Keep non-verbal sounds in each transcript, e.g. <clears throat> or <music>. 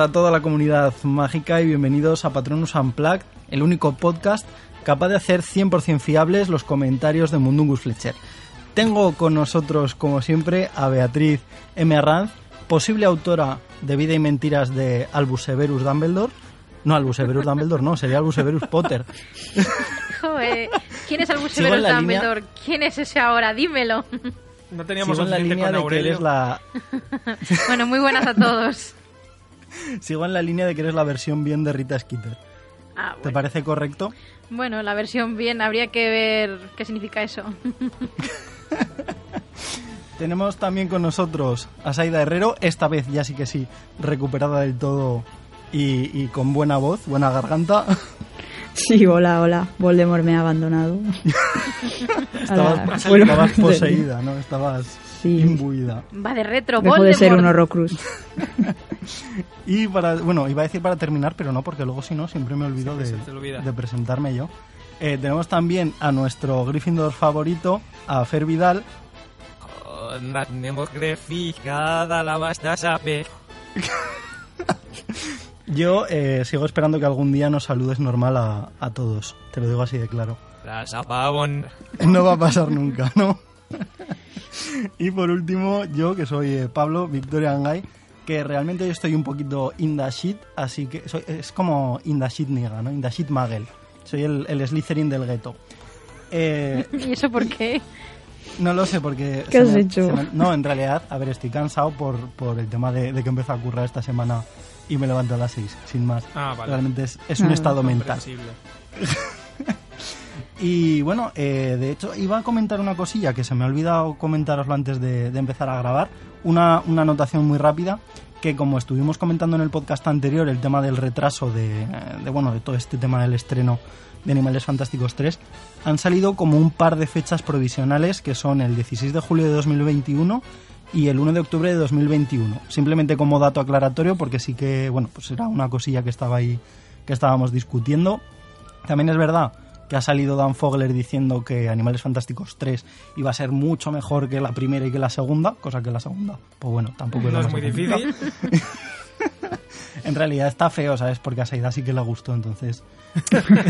A toda la comunidad mágica y bienvenidos a Patronus Unplugged, el único podcast capaz de hacer 100% fiables los comentarios de Mundungus Fletcher. Tengo con nosotros, como siempre, a Beatriz M. Arranz, posible autora de Vida y Mentiras de Albus Severus Dumbledore. No, Albus Severus Dumbledore, no, sería Albus Severus Potter. <laughs> Joder, ¿quién es Albus Severus línea- Dumbledore? ¿Quién es ese ahora? Dímelo. No teníamos Sigo en la línea con de que eres la, <laughs> Bueno, muy buenas a todos. <laughs> sigo en la línea de que eres la versión bien de Rita Skeeter. Ah, ¿Te bueno. parece correcto? Bueno, la versión bien, habría que ver qué significa eso. <laughs> Tenemos también con nosotros a Saida Herrero, esta vez ya sí que sí, recuperada del todo y, y con buena voz, buena garganta. <laughs> Sí, hola, hola. Voldemort me ha abandonado. Estabas, poseída, ¿no? Estabas Sí. imbuida. Va de retro, Dejo de ser un. Horrocruz. <laughs> Y para, bueno, iba a decir para terminar, pero no, porque luego si no, siempre me olvido de, olvida. presentarme yo. Eh, tenemos también a nuestro Gryffindor favorito, a Fer Vidal. Onda, tenemos la basta saber. <laughs> Yo eh, sigo esperando que algún día nos saludes normal a, a todos, te lo digo así de claro. La. <laughs> No va a pasar nunca, ¿no? <laughs> y por último, yo que soy eh, Pablo Victoria Angay, que realmente yo estoy un poquito in the shit, así que soy, es como in the shit nigga, ¿no? In the shit magel. Soy el, el Slytherin del gueto. Eh, <laughs> ¿Y eso por qué? no lo sé porque... ¿Qué has me- hecho? me- no, en realidad, a ver, estoy cansado por, por el tema de, de que empecé a currar esta semana y me levanto a las 6, sin más. Ah, vale. Realmente es, es un Ah. estado mental. <laughs> Y bueno, eh, de hecho iba a comentar una cosilla que se me ha olvidado comentaroslo antes de, empezar a grabar. Una, una anotación muy rápida que como estuvimos comentando en el podcast anterior, el tema del retraso de, eh, bueno, de todo este tema del estreno de Animales Fantásticos 3, han salido como un par de fechas provisionales que son el 16 de julio de 2021 y el 1 de octubre de 2021. Simplemente como dato aclaratorio porque sí que, bueno, pues era una cosilla que estaba ahí que estábamos discutiendo. También es verdad que ha salido Dan Fogler diciendo que Animales Fantásticos 3 iba a ser mucho mejor que la primera y que la segunda, cosa que la segunda, pues bueno, tampoco No lo es muy complicado. difícil. <laughs> En realidad está feo, ¿sabes? Porque a Saida sí que le gustó, entonces... <laughs>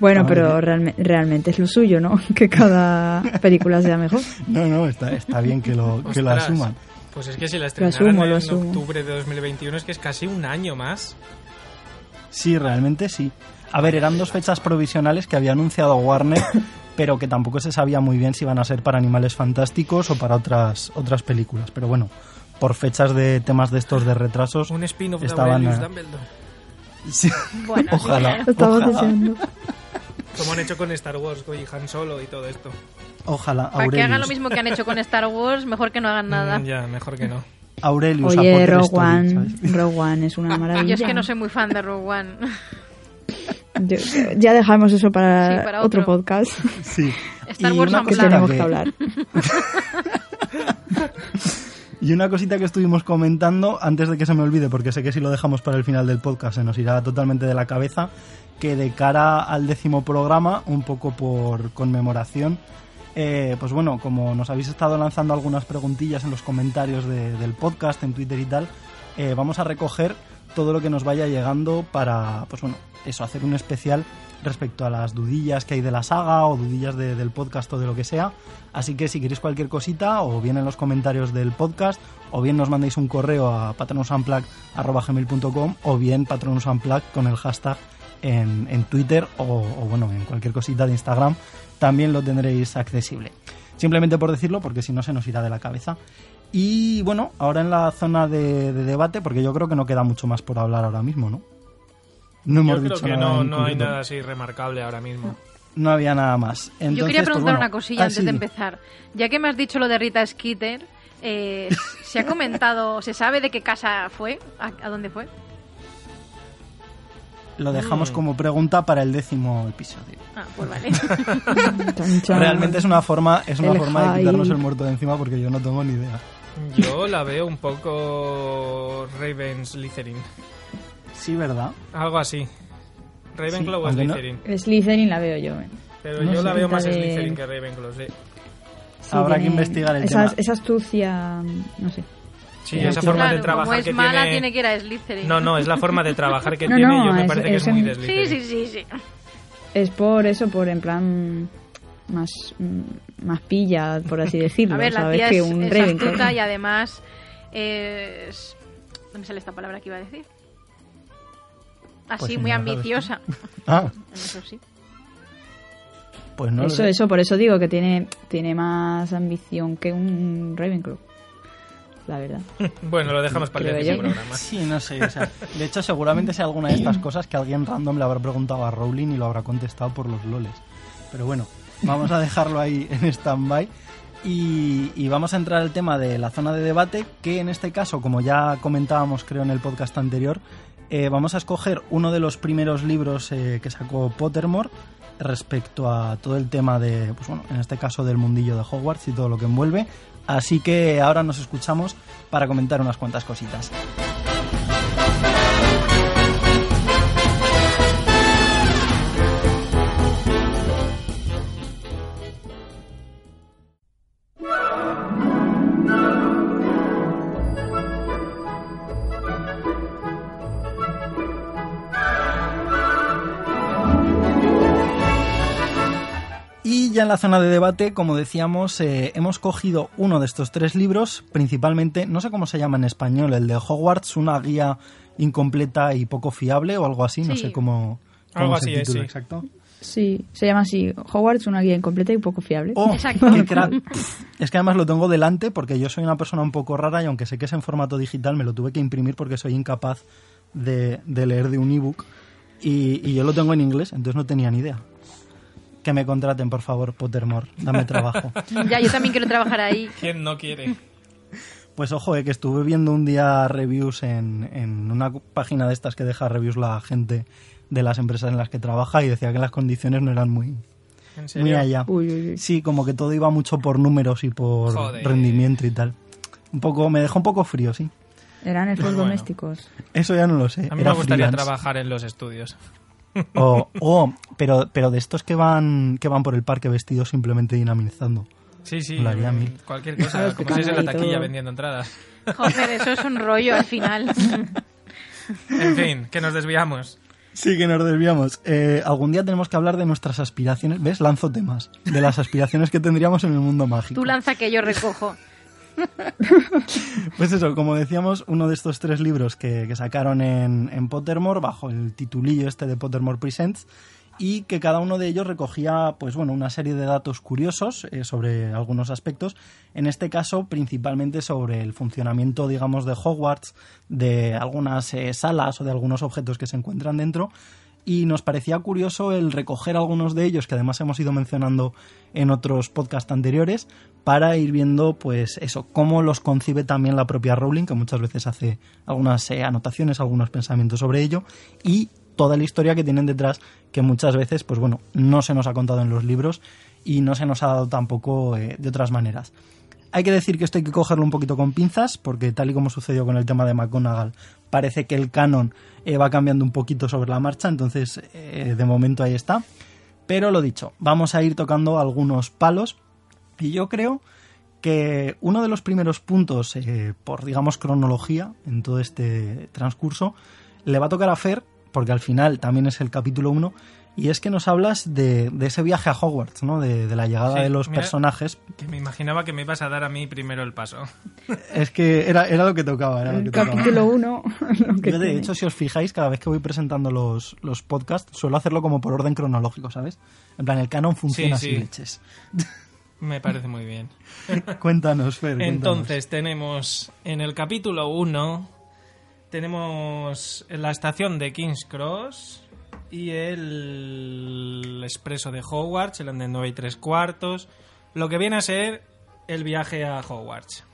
Bueno, pero realme- realmente es lo suyo, ¿no? <laughs> Que cada película sea mejor. No, no, está, está bien que lo, que lo asuman. Pues es que si la asumo, estrenaran lo en asumo. octubre de 2021 es que es casi un año más. Sí, realmente sí. A ver, eran dos fechas provisionales que había anunciado Warner, <coughs> pero que tampoco se sabía muy bien si iban a ser para Animales Fantásticos o para otras, otras películas. Pero bueno, por fechas de temas de estos de retrasos... Un spin-off de Estaban, Aurelius eh, Dumbledore. sí, Bueno, ojalá, Lo estamos ojalá, deseando. Como han hecho con Star Wars, con Han Solo y todo esto. ojalá, Para que hagan Aurelius. lo mismo que han hecho con Star Wars, mejor que no hagan nada. Mm, ya, mejor que no. Aurelius, Oye, Rogue One. Rogue One es una <laughs> maravilla. Yo es que no soy muy fan de Rogue One. Yo- ya dejamos eso para, Sí, para otro. otro. podcast Sí. Star Y Wars que tenemos que- que hablar. <laughs> Y una cosita que estuvimos comentando, antes de que se me olvide, porque sé que si lo dejamos para el final del podcast se nos irá totalmente de la cabeza, que de cara al décimo programa, un poco por conmemoración, eh, pues bueno, como nos habéis estado lanzando algunas preguntillas en los comentarios de- del podcast, en Twitter y tal, eh, vamos a recoger todo lo que nos vaya llegando para, pues bueno, eso, hacer un especial respecto a las dudillas que hay de la saga o dudillas de- del podcast o de lo que sea. Así que si queréis cualquier cosita, o bien en los comentarios del podcast, o bien nos mandéis un correo a patronusunplug.com o bien patronusunplug con el hashtag en, en Twitter o, o, bueno, en cualquier cosita de Instagram, también lo tendréis accesible. Simplemente por decirlo, porque si no se nos irá de la cabeza. Y bueno, ahora en la zona de, de debate, porque yo creo que no queda mucho más por hablar ahora mismo, ¿no? No hemos Yo creo dicho que nada no, no hay nada así remarcable ahora mismo. No había nada más. Yo Entonces, quería pues, preguntar bueno, una cosilla ah, antes sí. de empezar. Ya que me has dicho lo de Rita Skeeter, eh, ¿se ha comentado, <laughs> se sabe de qué casa fue? ¿A, a dónde fue? Lo dejamos Mm. como pregunta para el décimo episodio. Ah, pues vale. <laughs> <laughs> Realmente es una forma, es una El forma de quitarnos el muerto de encima porque yo no tengo ni idea. Yo la veo un poco Raven Slytherin. Sí, ¿verdad? Algo así. Ravenclaw Sí, o no- Slytherin. Slytherin la veo yo. eh. Pero no yo la veo más de- Slytherin que Ravenclaw, sí. Sí, Habrá que investigar el esa, tema. Esa astucia, no sé. Sí, Sí, esa forma de trabajar como es que mala, tiene... tiene que ir a Slytherin. No, no, es la forma de trabajar que <laughs> No, tiene no, yo me es- parece que es, es muy en- de Sí, Slytherin. sí, sí, sí. Es por eso, por en plan más más pilla, por así <laughs> decirlo. A ver, la ¿sabes? tía que es, un es Ravenclaw. astuta y además es... ¿Dónde sale esta palabra que iba a decir? Así, Pues muy ambiciosa. Ah, Eso sí. pues no lo eso, sé. eso, por eso digo que tiene, tiene más ambición que un Ravenclaw. La verdad. <laughs> Bueno, lo dejamos para el próximo programa. Sí, no sé. o sea, de hecho, seguramente sea alguna de estas cosas que alguien random le habrá preguntado a Rowling y lo habrá contestado por los loles. Pero bueno, vamos a dejarlo ahí en stand-by. Y, y vamos a entrar al tema de la zona de debate, que en este caso, como ya comentábamos creo en el podcast anterior, eh, vamos a escoger uno de los primeros libros eh, que sacó Pottermore respecto a todo el tema de, pues bueno, en este caso del mundillo de Hogwarts y todo lo que envuelve. Así que ahora nos escuchamos para comentar unas cuantas cositas. Ya en la zona de debate, como decíamos, eh, hemos cogido uno de estos tres libros, principalmente, no sé cómo se llama en español, el de Hogwarts, una guía incompleta y poco fiable o algo así, no sé cómo, cómo Algo es el así es, título sí. exacto. Sí, se llama así. Hogwarts, una guía incompleta y poco fiable. Oh, Exacto. qué crack. <laughs> Es que además lo tengo delante porque yo soy una persona un poco rara y aunque sé que es en formato digital, me lo tuve que imprimir porque soy incapaz de, de leer de un ebook y, y yo lo tengo en inglés, entonces no tenía ni idea. Que me contraten, por favor, Pottermore, dame trabajo. <laughs> Ya, yo también quiero trabajar ahí. ¿Quién no quiere? Pues ojo, eh, que estuve viendo un día reviews en, en una página de estas que deja reviews la gente de las empresas en las que trabaja y decía que las condiciones no eran muy, ¿En serio? muy allá. Uy, uy, uy. Sí, como que todo iba mucho por números y por Joder. rendimiento y tal. Un poco, me dejó un poco frío, sí. Eran elfos Pues bueno. domésticos. Eso ya no lo sé. A mí era me gustaría freelance. trabajar en los estudios. O, o- pero, pero de estos que van, que van por el parque vestidos simplemente dinamizando. Sí, sí, cualquier cosa, como si es en la taquilla todo. vendiendo entradas. Joder, eso es un rollo al final. En fin, que nos desviamos. Sí, que nos desviamos. Eh, algún día tenemos que hablar de nuestras aspiraciones. ¿Ves? Lanzo temas. De las aspiraciones que tendríamos en el mundo mágico. Tú lanza que yo recojo. <laughs> Pues eso, como decíamos, uno de estos tres libros que, sacaron en, en Pottermore, bajo el titulillo este de Pottermore Presents, y que cada uno de ellos recogía, pues bueno, una serie de datos curiosos eh, sobre algunos aspectos. En este caso, principalmente sobre el funcionamiento, digamos, de Hogwarts, de algunas eh, salas o de algunos objetos que se encuentran dentro. Y nos parecía curioso el recoger algunos de ellos, que además hemos ido mencionando en otros podcasts anteriores, para ir viendo, pues eso, cómo los concibe también la propia Rowling, que muchas veces hace algunas eh, anotaciones, algunos pensamientos sobre ello, y toda la historia que tienen detrás, que muchas veces, pues bueno, no se nos ha contado en los libros y no se nos ha dado tampoco eh, de otras maneras. Hay que decir que esto hay que cogerlo un poquito con pinzas, porque tal y como sucedió con el tema de McGonagall, parece que el canon eh, va cambiando un poquito sobre la marcha, entonces de momento ahí está. Pero lo dicho, vamos a ir tocando algunos palos y yo creo que uno de los primeros puntos, eh, por digamos cronología en todo este transcurso, le va a tocar a Fer, porque al final también es el capítulo 1, y es que nos hablas de, de ese viaje a Hogwarts, ¿no? De, de la llegada Sí, de los mira. personajes. Que me imaginaba que me ibas a dar a mí primero el paso. <laughs> Es que era, era lo que tocaba. Era lo que capítulo 1. <laughs> Yo, de hecho, si os fijáis, cada vez que voy presentando los, los podcasts, suelo hacerlo como por orden cronológico, ¿sabes? En plan, el canon funciona Sí, así, sí. leches. <laughs> Me parece muy bien. <laughs> Cuéntanos, Fer. cuéntanos. Entonces tenemos en el capítulo 1 tenemos la estación de King's Cross y el expreso de Hogwarts, el de 9 y 3 cuartos, lo que viene a ser el viaje a Hogwarts.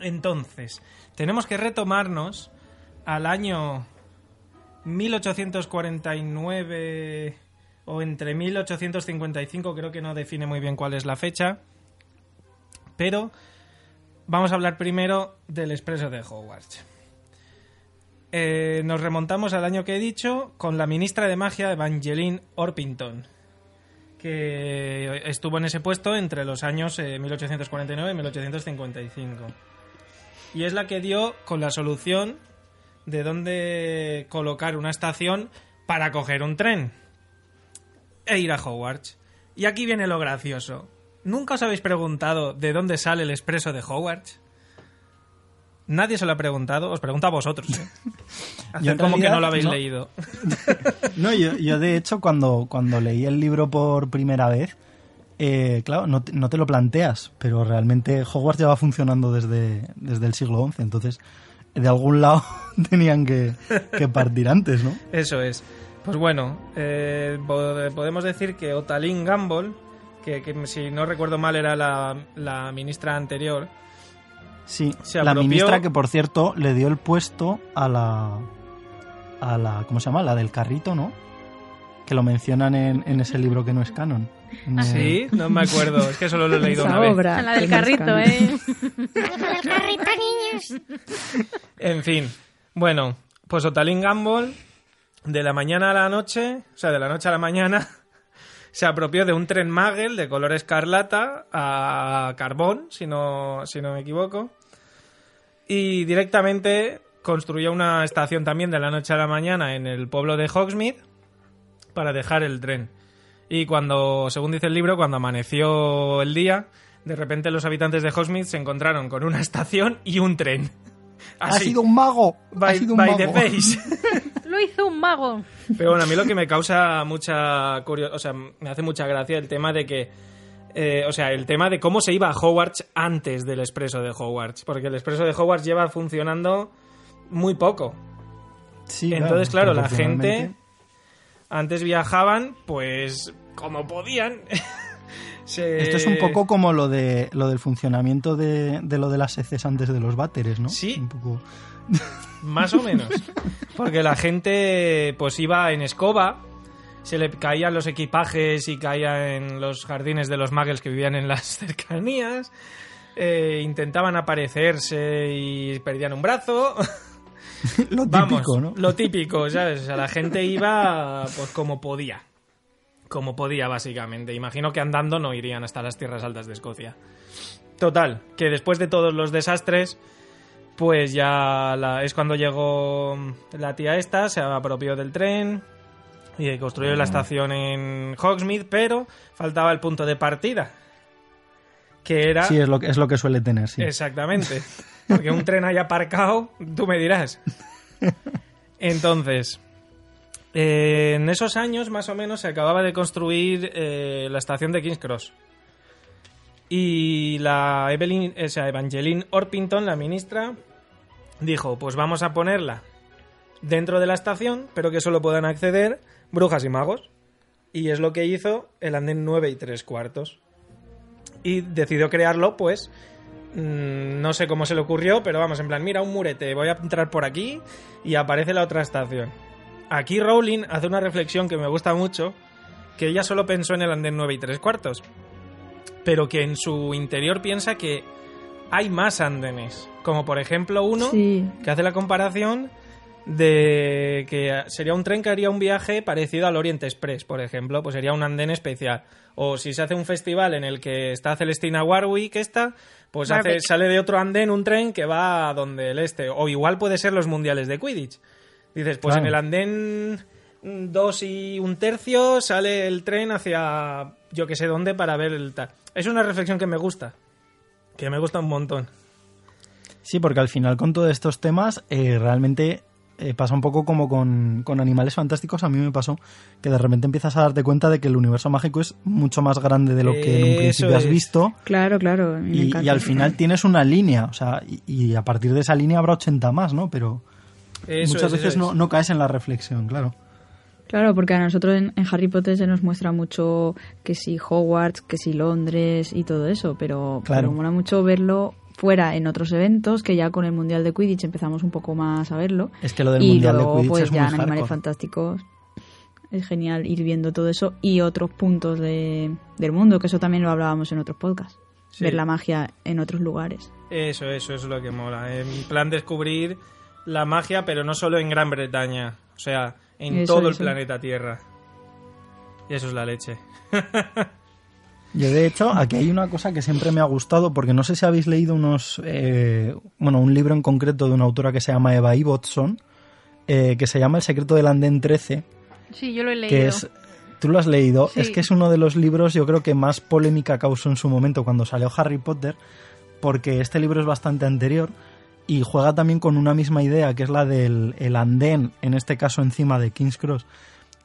Entonces, tenemos que retomarnos al año 1849 o entre 1855, creo que no define muy bien cuál es la fecha, pero vamos a hablar primero del expreso de Hogwarts. Eh, nos remontamos al año que he dicho con la ministra de magia Evangeline Orpington, que estuvo en ese puesto entre los años eh, 1849 y 1855. y es la que dio con la solución de dónde colocar una estación para coger un tren e ir a Hogwarts. Y aquí viene lo gracioso. ¿Nunca os habéis preguntado de dónde sale el expreso de Hogwarts? Nadie se lo ha preguntado, os pregunto a vosotros. ¿eh? <laughs> Yo como que no lo habéis no. leído. <laughs> No, yo, yo de hecho cuando, cuando leí el libro por primera vez, eh, claro, no te, no te lo planteas, pero realmente Hogwarts lleva funcionando desde, desde el siglo XI, entonces de algún lado <laughs> tenían que, que partir antes, ¿no? Eso es. Pues bueno, eh, po- podemos decir que Otalín Gamble, que, que si no recuerdo mal era la, la ministra anterior, Sí, Se la apropió- ministra que por cierto le dio el puesto a la a la ¿cómo se llama? La del carrito, ¿no? Que lo mencionan en, en ese libro que no es canon. El- Sí, no me acuerdo, es que solo lo he leído Esa una vez. A la del que nos carrito, cambia. ¿eh? <laughs> En fin, bueno, pues Otalín Gamble, de la mañana a la noche, o sea, de la noche a la mañana, <laughs> se apropió de un tren Magel de color escarlata a carbón, si no, si no me equivoco, y directamente construyó una estación también de la noche a la mañana en el pueblo de Hogsmeade para dejar el tren. Y cuando, según dice el libro, cuando amaneció el día, de repente los habitantes de Hogsmeade se encontraron con una <laughs> estación y un tren. Ha Así, sido un mago. ha sido un by mago. the face. <laughs> Lo hizo un mago. Pero bueno, a mí lo que me causa mucha curiosidad, o sea, me hace mucha gracia el tema de que, eh, o sea, el tema de cómo se iba a Hogwarts antes del expreso de Hogwarts, porque el expreso de Hogwarts lleva funcionando muy poco. Sí, Entonces, claro, la proporcionalmente. gente antes viajaban, pues, como podían. <laughs> Se- Esto es un poco como lo de lo del funcionamiento de, de lo de las heces antes de los váteres, ¿no? Sí. Un poco. <laughs> Más o menos. Porque la gente pues iba en escoba, se le caían los equipajes y caía en los jardines de los muggles que vivían en las <laughs> cercanías. eh, intentaban aparecerse y perdían un brazo. <laughs> Lo Vamos, típico, ¿no? lo típico, ¿sabes? O sea, la gente iba pues como podía. Como podía, básicamente. Imagino que andando no irían hasta las tierras altas de Escocia. Total, que después de todos los desastres, pues ya la- es cuando llegó la tía esta, se apropió del tren y construyó la estación en Hogsmeade, pero faltaba el punto de partida. Que era... Sí, es lo, que- es lo que suele tener, sí. Exactamente. <laughs> Porque un tren haya aparcado, tú me dirás. <laughs> Entonces, en esos años más o menos se acababa de construir eh, la estación de King's Cross. Y la Evelyn, Evangeline Orpington, la ministra, dijo, pues vamos a ponerla dentro de la estación, pero que solo puedan acceder brujas y magos. Y es lo que hizo el andén 9 y 3 cuartos. Y decidió crearlo, pues, mm, no sé cómo se le ocurrió, pero vamos, en plan, mira un murete, voy a entrar por aquí y aparece la otra estación. Aquí Rowling hace una reflexión que me gusta mucho, que ella solo pensó en el andén 9 y 3 cuartos, pero que en su interior piensa que hay más andenes, como por ejemplo uno Sí, que hace la comparación de que sería un tren que haría un viaje parecido al Orient Express, por ejemplo, pues sería un andén especial. O si se hace un festival en el que está Celestina Warwick, esta, pues hace, sale de otro andén un tren que va a donde el este. O igual puede ser los mundiales de Quidditch. Dices, pues Claro. en el andén dos y un tercio sale el tren hacia yo que sé dónde para ver el tal. Es una reflexión que me gusta. Que me gusta un montón. Sí, porque al final con todos estos temas eh, realmente eh, pasa un poco como con, con Animales Fantásticos. A mí me pasó que de repente empiezas a darte cuenta de que el universo mágico es mucho más grande de lo que en un principio has visto. claro, claro. Y, al final tienes una línea, o sea, y, y a partir de esa línea habrá 80 más, ¿no? Pero Eso muchas es, eso veces es. no, no caes en la reflexión, claro. Claro, porque a nosotros en, en Harry Potter se nos muestra mucho que si Hogwarts, que si Londres y todo eso, pero, Claro. pero mola mucho verlo fuera en otros eventos, que ya con el Mundial de Quidditch empezamos un poco más a verlo. Es que lo del y Mundial luego, de Quidditch pues es ya muy en Animales hardcore. Fantásticos es genial ir viendo todo eso y otros puntos de, del mundo, que eso también lo hablábamos en otros podcasts. Sí. Ver la magia en otros lugares. Eso, eso es lo que mola. En plan descubrir la magia, pero no solo en Gran Bretaña. O sea, en Eso, todo el planeta Tierra. Y eso es la leche. Yo, de hecho, aquí hay una cosa que siempre me ha gustado, porque no sé si habéis leído unos. eh, bueno, un libro en concreto de una autora que se llama Eva Ibbotson, eh, que se llama El secreto del andén 13, Sí, yo lo he leído. que es. Tú lo has leído, Sí. es que es uno de los libros, yo creo que más polémica causó en su momento cuando salió Harry Potter, porque este libro es bastante anterior y juega también con una misma idea, que es la del el andén, en este caso encima de King's Cross,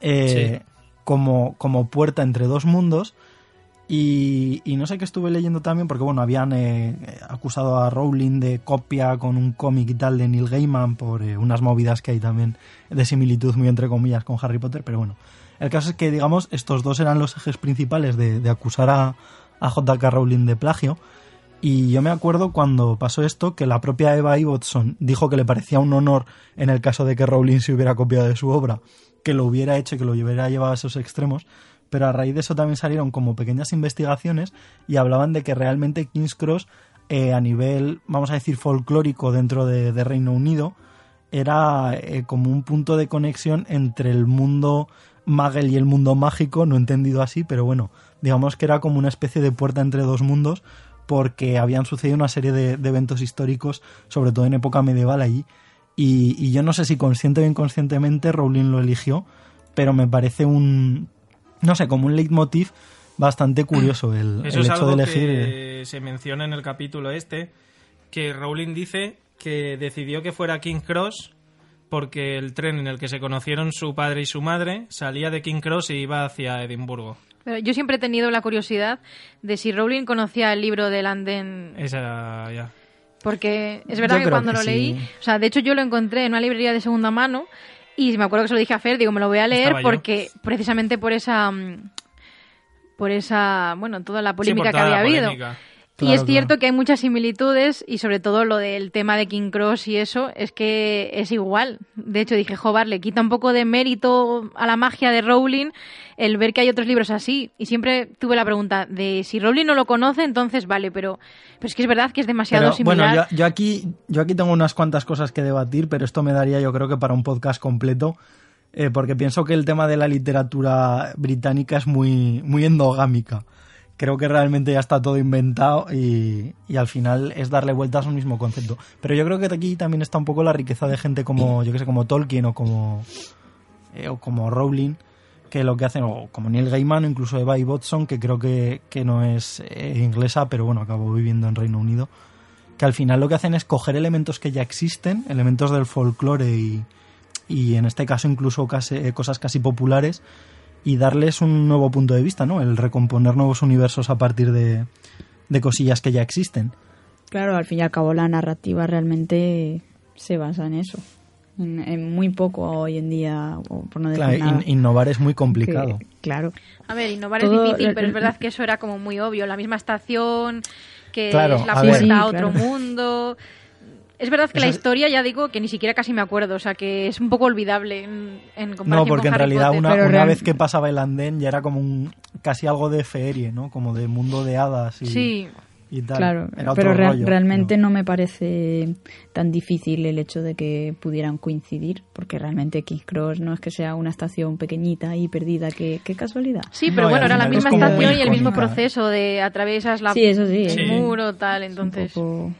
eh, como, como puerta entre dos mundos. Y, y no sé qué estuve leyendo también, porque bueno, habían eh, acusado a Rowling de copia con un cómic y tal de Neil Gaiman por eh, unas movidas que hay también de similitud, muy entre comillas, con Harry Potter, pero bueno. El caso es que, digamos, estos dos eran los ejes principales de, de acusar a, a J.K. Rowling de plagio. Y yo me acuerdo cuando pasó esto que la propia Eva Ibbotson dijo que le parecía un honor en el caso de que Rowling se hubiera copiado de su obra, que lo hubiera hecho que lo hubiera llevado a esos extremos. Pero a raíz de eso también salieron como pequeñas investigaciones y hablaban de que realmente King's Cross, eh, a nivel, vamos a decir, folclórico dentro de, de Reino Unido, era eh, como un punto de conexión entre el mundo Magel y el mundo mágico, no entendido así, pero bueno, digamos que era como una especie de puerta entre dos mundos porque habían sucedido una serie de, de eventos históricos, sobre todo en época medieval allí, y, y yo no sé si consciente o inconscientemente Rowling lo eligió, pero me parece un, no sé, como un leitmotiv bastante curioso el, Eso el es hecho algo de elegir... que se menciona en el capítulo este, que Rowling dice que decidió que fuera King Cross porque el tren en el que se conocieron su padre y su madre salía de King Cross y iba hacia Edimburgo. Pero yo siempre he tenido la curiosidad de si Rowling conocía el libro de Landen, Esa ya. porque es verdad Yo que cuando que lo sí. leí, o sea, de hecho yo lo encontré en una librería de segunda mano y me acuerdo que se lo dije a Fer, digo, me lo voy a leer Estaba yo. porque precisamente por esa mm, por esa, bueno, toda la polémica que toda la había habido. polémica. Y es cierto claro. que hay muchas similitudes y sobre todo lo del tema de King Cross y eso es que es igual. De hecho dije, joder, le quita un poco de mérito a la magia de Rowling el ver que hay otros libros así. Y siempre tuve la pregunta de si Rowling no lo conoce, entonces vale, pero, pero es que es verdad que es demasiado Pero, bueno, similar. yo, yo aquí, yo aquí tengo unas cuantas cosas que debatir, pero esto me daría yo creo que para un podcast completo, eh, porque pienso que el tema de la literatura británica es muy, muy endogámica. Creo que realmente ya está todo inventado y, y al final es darle vueltas a un mismo concepto. Pero yo creo que aquí también está un poco la riqueza de gente como, yo que sé, como Tolkien o como, eh, o como Rowling, que lo que hacen, o como Neil Gaiman o incluso Eva Ibbotson, que creo que, que no es eh, inglesa, pero bueno, acabó viviendo en Reino Unido, que al final lo que hacen es coger elementos que ya existen, elementos del folclore y, y en este caso incluso casi- eh, cosas casi populares, y darles un nuevo punto de vista, ¿no? El recomponer nuevos universos a partir de, de cosillas que ya existen. Claro, al fin y al cabo la narrativa realmente se basa en eso. En, en muy poco hoy en día, o por no decir Claro, nada. in- innovar es muy complicado. que- claro. A ver, innovar Todo- es difícil, pero es verdad que eso era como muy obvio. La misma estación, que Claro, es la a puerta ver. a Sí, otro claro. mundo. Es verdad que la historia, ya digo, que ni siquiera casi me acuerdo. O sea, que es un poco olvidable en, en comparación No, porque con en Harry realidad Potter. una, Pero una real- vez que pasaba el andén ya era como un casi algo de feerie, ¿no? Como de mundo de hadas y, Sí, y tal. Claro, Era otro pero rea- rollo, realmente pero- no me parece tan difícil el hecho de que pudieran coincidir, porque realmente King's Cross no es que sea una estación pequeñita y perdida, qué, qué casualidad. sí, pero bueno, era la es misma estación y el mismo proceso de atravesas la, Sí, eso sí. el Sí. muro, tal. Es un Entonces, poco-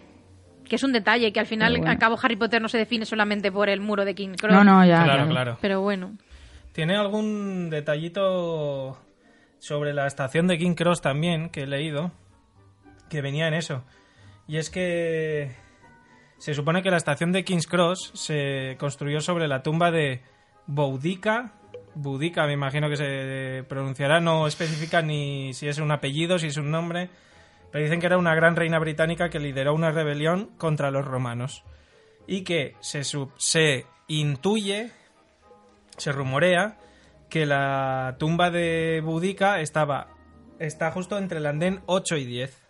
que es un detalle que al final, bueno. al cabo, Harry Potter no se define solamente por el muro de King Cross. No, no, ya. claro, claro. claro. Pero bueno. ¿Tiene algún detallito sobre la estación de King Cross también que he leído? Que venía en eso. Y es que se supone que la estación de King's Cross se construyó sobre la tumba de Boudica. Boudica, me imagino que se pronunciará, no especifica ni si es un apellido, si es un nombre, pero dicen que era una gran reina británica que lideró una rebelión contra los romanos y que se, se intuye, se rumorea que la tumba de Boudica estaba está justo entre el andén 8 y 10.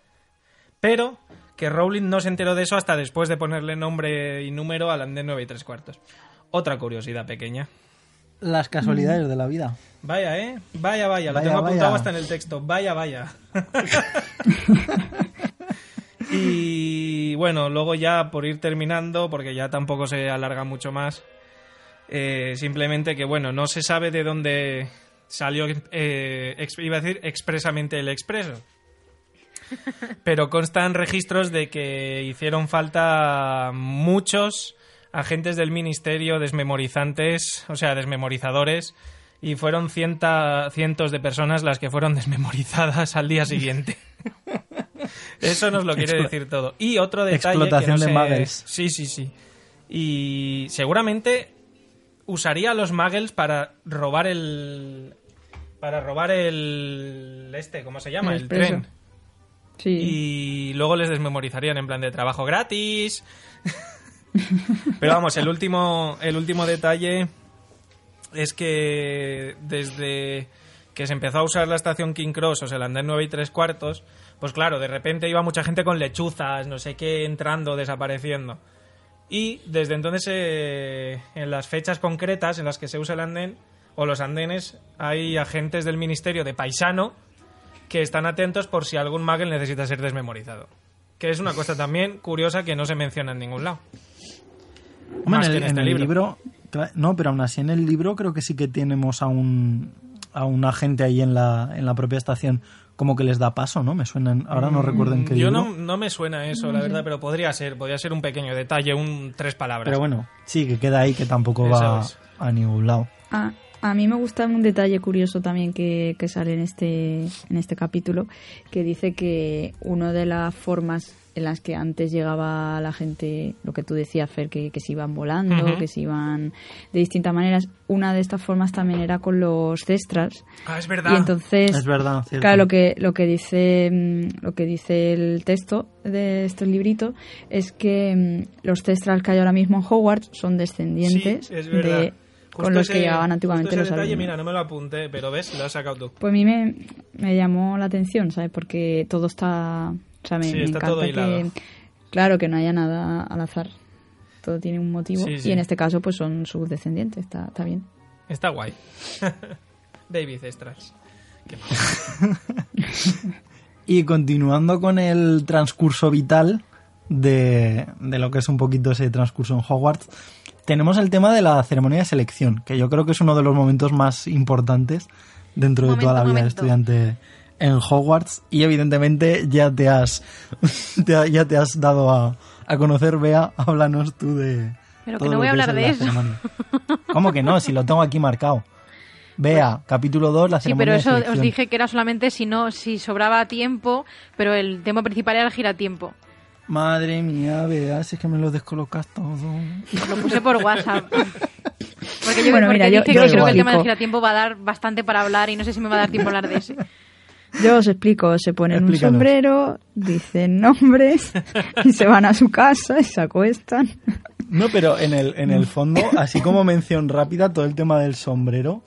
Pero que Rowling no se enteró de eso hasta después de ponerle nombre y número al andén 9 y 3 cuartos. Otra curiosidad pequeña. Las casualidades de la vida. Vaya, ¿eh? Vaya, vaya. Lo Vaya, tengo apuntado vaya. hasta en el texto. Vaya, vaya. <laughs> y bueno, luego ya por ir terminando, porque ya tampoco se alarga mucho más, eh, simplemente que bueno, no se sabe de dónde salió, eh, iba a decir expresamente el expreso. <laughs> Pero constan registros de que hicieron falta muchos agentes del ministerio desmemorizantes, o sea, desmemorizadores, y fueron cienta- cientos de personas las que fueron <laughs> desmemorizadas al día siguiente. <laughs> Eso nos lo quiere Explo- decir todo. Y otro detalle. Explotación que no de muggles. Sí, sí, sí. Y seguramente usaría a los muggles para robar el. Para robar el. Este, ¿cómo se llama? El El, tren. Sí. Y luego les desmemorizarían en plan de trabajo gratis. Pero vamos, el último, el último detalle es que desde que se empezó a usar la estación King Cross, o sea, el andén 9 y 3 cuartos, pues claro, de repente iba mucha gente con lechuzas, no sé qué, entrando, desapareciendo. Y desde entonces, eh, en las fechas concretas en las que se usa el andén, o los andenes, hay agentes del Ministerio de Paisano que están atentos por si algún muggle necesita ser desmemorizado. Que es una cosa también curiosa que no se menciona en ningún lado. Hombre, Más en que este en el libro. No, pero aún así en el libro creo que sí que tenemos a un, a un agente ahí en la, en la propia estación como que les da paso, ¿no? Me suenan. Ahora no recuerdo en qué Mm, Yo libro. no, no me suena eso, la verdad, pero podría ser, podría ser un pequeño detalle, un tres palabras. Pero bueno, sí, que queda ahí, que tampoco Eso va es. a ningún lado. A, a mí me gusta un detalle curioso también que, que sale en este, en este capítulo, que dice que una de las formas en las que antes llegaba la gente, lo que tú decías, Fer, que, que se iban volando, que se iban de distintas maneras, una de estas formas también era con los cestras. Ah, es verdad. Y entonces, Es verdad, cierto. claro, lo que, lo que dice mm, lo que dice el texto de este librito es que mm, los cestras que hay ahora mismo en Hogwarts son descendientes Sí, es verdad. de con los ese- que llegaban antiguamente justo los ese detalle, alumnos. mira, no me lo apunté, pero ves, lo has sacado tú. Pues a mí me, me llamó la atención, ¿sabes? Porque todo está... O sea, me, Sí, me está encanta todo que... Claro, que no haya nada al azar. Todo tiene un motivo. Sí, sí. Y en este caso, pues son sus descendientes. Está, está bien. Está guay. <laughs> David Estras. <laughs> Y continuando con el transcurso vital de, de lo que es un poquito ese transcurso en Hogwarts, tenemos el tema de la ceremonia de selección, que yo creo que es uno de los momentos más importantes dentro de toda la vida momento. estudiante en Hogwarts. Y evidentemente ya te has, <laughs> te ya te has dado a, a conocer, Bea, háblanos tú de... Pero que no voy a hablar de eso. ceremonia. <laughs> ¿Cómo que no? Si lo tengo aquí marcado. Vea, capítulo 2, la Sí, ceremonia pero de eso os dije que era solamente si no, si sobraba tiempo, pero el tema principal era el giratiempo. Madre mía, Bea, si es que me lo descolocas todo. Lo puse por WhatsApp. <laughs> Porque yo, Bueno, porque mira, yo- yo creo que el tema del giratiempo va a dar bastante para hablar y no sé si me va a dar tiempo a hablar de ese. <laughs> Yo os explico. Se ponen un Explícanos. sombrero, dicen nombres y se van a su casa y se acuestan. No, pero en el, en el <laughs> fondo, así como mención rápida, todo el tema del sombrero,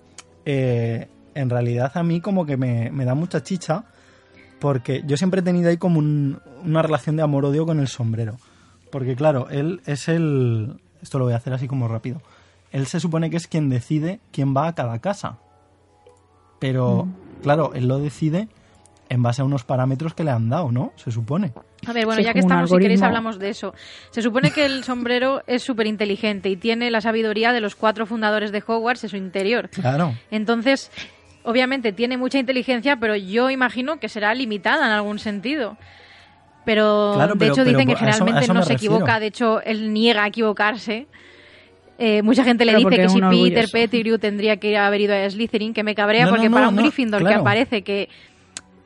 eh, en realidad a mí como que me, me da mucha chicha, porque yo siempre he tenido ahí como un- una relación de amor-odio con el sombrero. Porque claro, él es el... Esto lo voy a hacer así como rápido. Él se supone que es quien decide quién va a cada casa. Pero, claro, él lo decide en base a unos parámetros que le han dado, ¿no? Se supone. A ver, bueno, Sí, es ya que estamos, si queréis hablamos de eso. Se supone que el <laughs> sombrero es súper inteligente y tiene la sabiduría de los cuatro fundadores de Hogwarts en su interior. Claro. Entonces, obviamente tiene mucha inteligencia, pero yo imagino que será limitada en algún sentido. Pero, Claro, de pero- hecho pero dicen que eso- generalmente eso no se refiero. equivoca, de hecho él niega a equivocarse. Eh, mucha gente le dice que si Peter. Pettigrew tendría que haber ido a Slytherin, que me cabrea No, porque no, para un no, Gryffindor que aparece que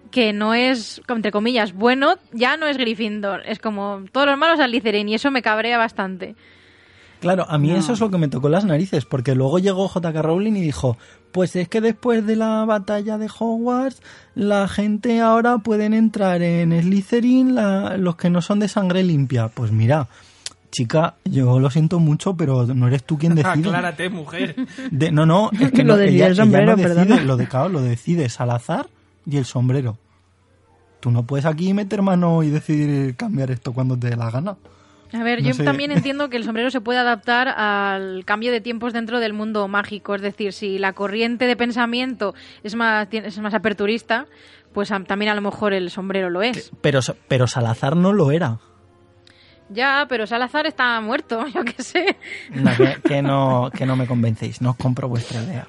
que no es, entre comillas, bueno, ya no es Gryffindor. Es como todos los malos a Slytherin y eso me cabrea bastante. Claro, a mí No. eso es lo que me tocó las narices, porque luego llegó J.K. Rowling y dijo, pues es que después de la batalla de Hogwarts, la gente ahora pueden entrar en Slytherin la- los que no son de sangre limpia. Pues mira, chica, yo lo siento mucho, pero no eres tú quien <laughs> decide. Aclárate, mujer. De- no, no, es que <laughs> Lo no, decide ella, el ella sombrero, no decide, perdona. lo de claro, lo decide Salazar y el sombrero. Tú no puedes aquí meter mano y decidir cambiar esto cuando te dé la gana. A ver, No yo sé. también entiendo que el sombrero se puede adaptar al cambio de tiempos dentro del mundo mágico. Es decir, si la corriente de pensamiento es más, es más aperturista, pues a- también a lo mejor el sombrero lo es. Pero, pero Salazar no lo era. Ya, pero Salazar está muerto, <laughs> yo qué sé. No, que, que no, que no me convencéis, no os compro vuestra idea.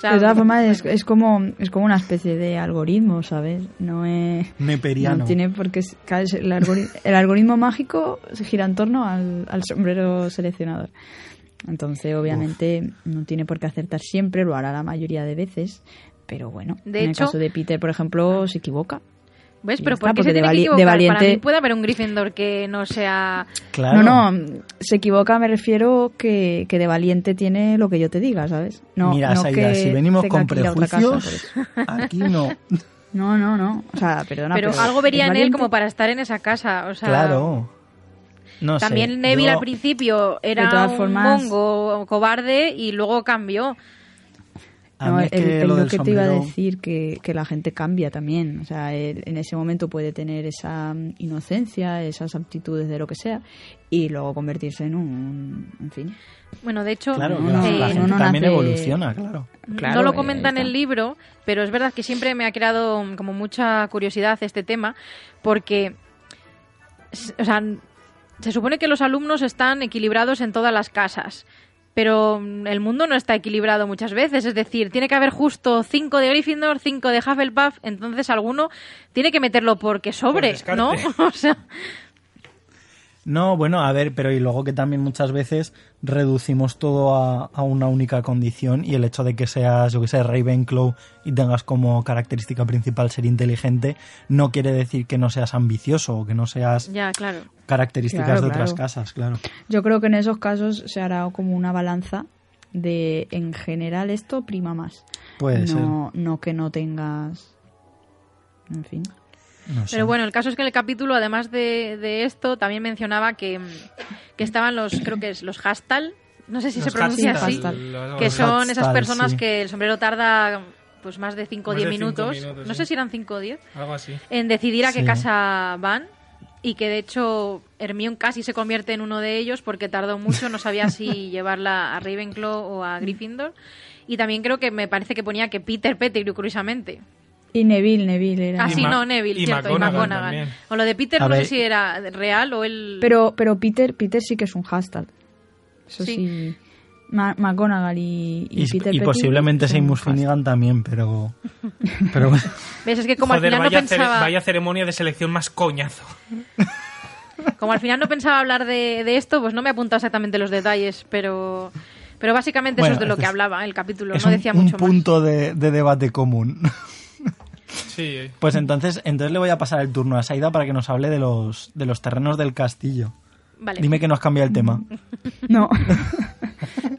Sea, De todas formas, es, es como, es como una especie de algoritmo, ¿sabes? No es... Neperiano. No tiene por qué... cada- El, algori- el algoritmo mágico se gira en torno al, al sombrero seleccionador. Entonces, obviamente, no tiene por qué acertar siempre, lo hará la mayoría de veces. Pero bueno, De en hecho- el caso de Peter, por ejemplo, se equivoca. ¿Ves? Pero está, ¿por qué se porque de tiene que de equivocar? Para valiente- mí puede haber un Gryffindor que no sea... Claro. No, no, se equivoca, me refiero que, que de valiente tiene lo que yo te diga, ¿sabes? No, Mira, no Saida, que si venimos con casa, prejuicios, <laughs> aquí no. No, no, no. O sea, perdona. pero, pero algo vería en él valiente. como para estar en esa casa. O sea, Claro. No sé, También Neville yo- al principio era un formas- mongo cobarde y luego cambió. A No, mí el, es que el lo lo del que te iba a decir, que, que la gente cambia también. O sea, él en ese momento puede tener esa mm, inocencia, esas aptitudes de lo que sea, y luego convertirse en un. En fin. Bueno, de hecho, Claro, No, que la, eh, gente no también nace- evoluciona, claro. Claro, no lo eh, comenta en el libro, pero es verdad que siempre me ha creado mm, como mucha curiosidad este tema, porque, o sea, se supone que los alumnos están equilibrados en todas las casas, pero el mundo no está equilibrado muchas veces, es decir, tiene que haber justo cinco de Gryffindor, cinco de Hufflepuff, entonces alguno tiene que meterlo porque sobre. ¿no? <laughs> o sea, No, bueno, a ver, pero y luego que también muchas veces reducimos todo a, a una única condición y el hecho de que seas, yo que sé, Ravenclaw y tengas como característica principal ser inteligente no quiere decir que no seas ambicioso o que no seas ya, claro. características Claro, de otras casas, claro. Yo creo que en esos casos se hará como una balanza de en general esto prima más. Puede ser. no, no que no tengas. En fin. No sé. Pero bueno, el caso es que en el capítulo, además de, de esto, también mencionaba que, que estaban los, creo que es los hastal, no sé si Los se pronuncia así, los- que son esas personas sí. que el sombrero tarda pues más de 5 o Más 10 de cinco minutos, minutos, no sí. sé si eran 5 o 10, Algo así. en decidir a qué casa van y que de hecho Hermione casi se convierte en uno de ellos porque tardó mucho, no sabía si <laughs> llevarla a Ravenclaw o a Gryffindor. Y también creo que me parece que ponía que Peter Pettigrew, curiosamente. Y Neville, Neville era. Ah, sí, no, Neville, y cierto, y McGonagall McGonagall. también. O lo de Peter A no ver. sé si era real o él... Pero, pero Peter, Peter sí que es un hashtag. Eso Sí. sí. Ma- McGonagall y, y, y, Peter y posiblemente Seymour. Finnegan también, pero... <laughs> pero bueno. ¿Ves? Es que como Joder, al final vaya, no cere- pensaba... vaya ceremonia de selección más coñazo. <laughs> Como al final no pensaba hablar de, de esto, pues no me apunta exactamente los detalles, pero... Pero básicamente Bueno, eso es de lo que hablaba el capítulo, es no un, decía un mucho más. punto de, de debate común. Sí. Pues entonces, entonces le voy a pasar el turno a Saida para que nos hable de los, de los terrenos del castillo. Vale. Dime que nos cambia el tema. <laughs> No.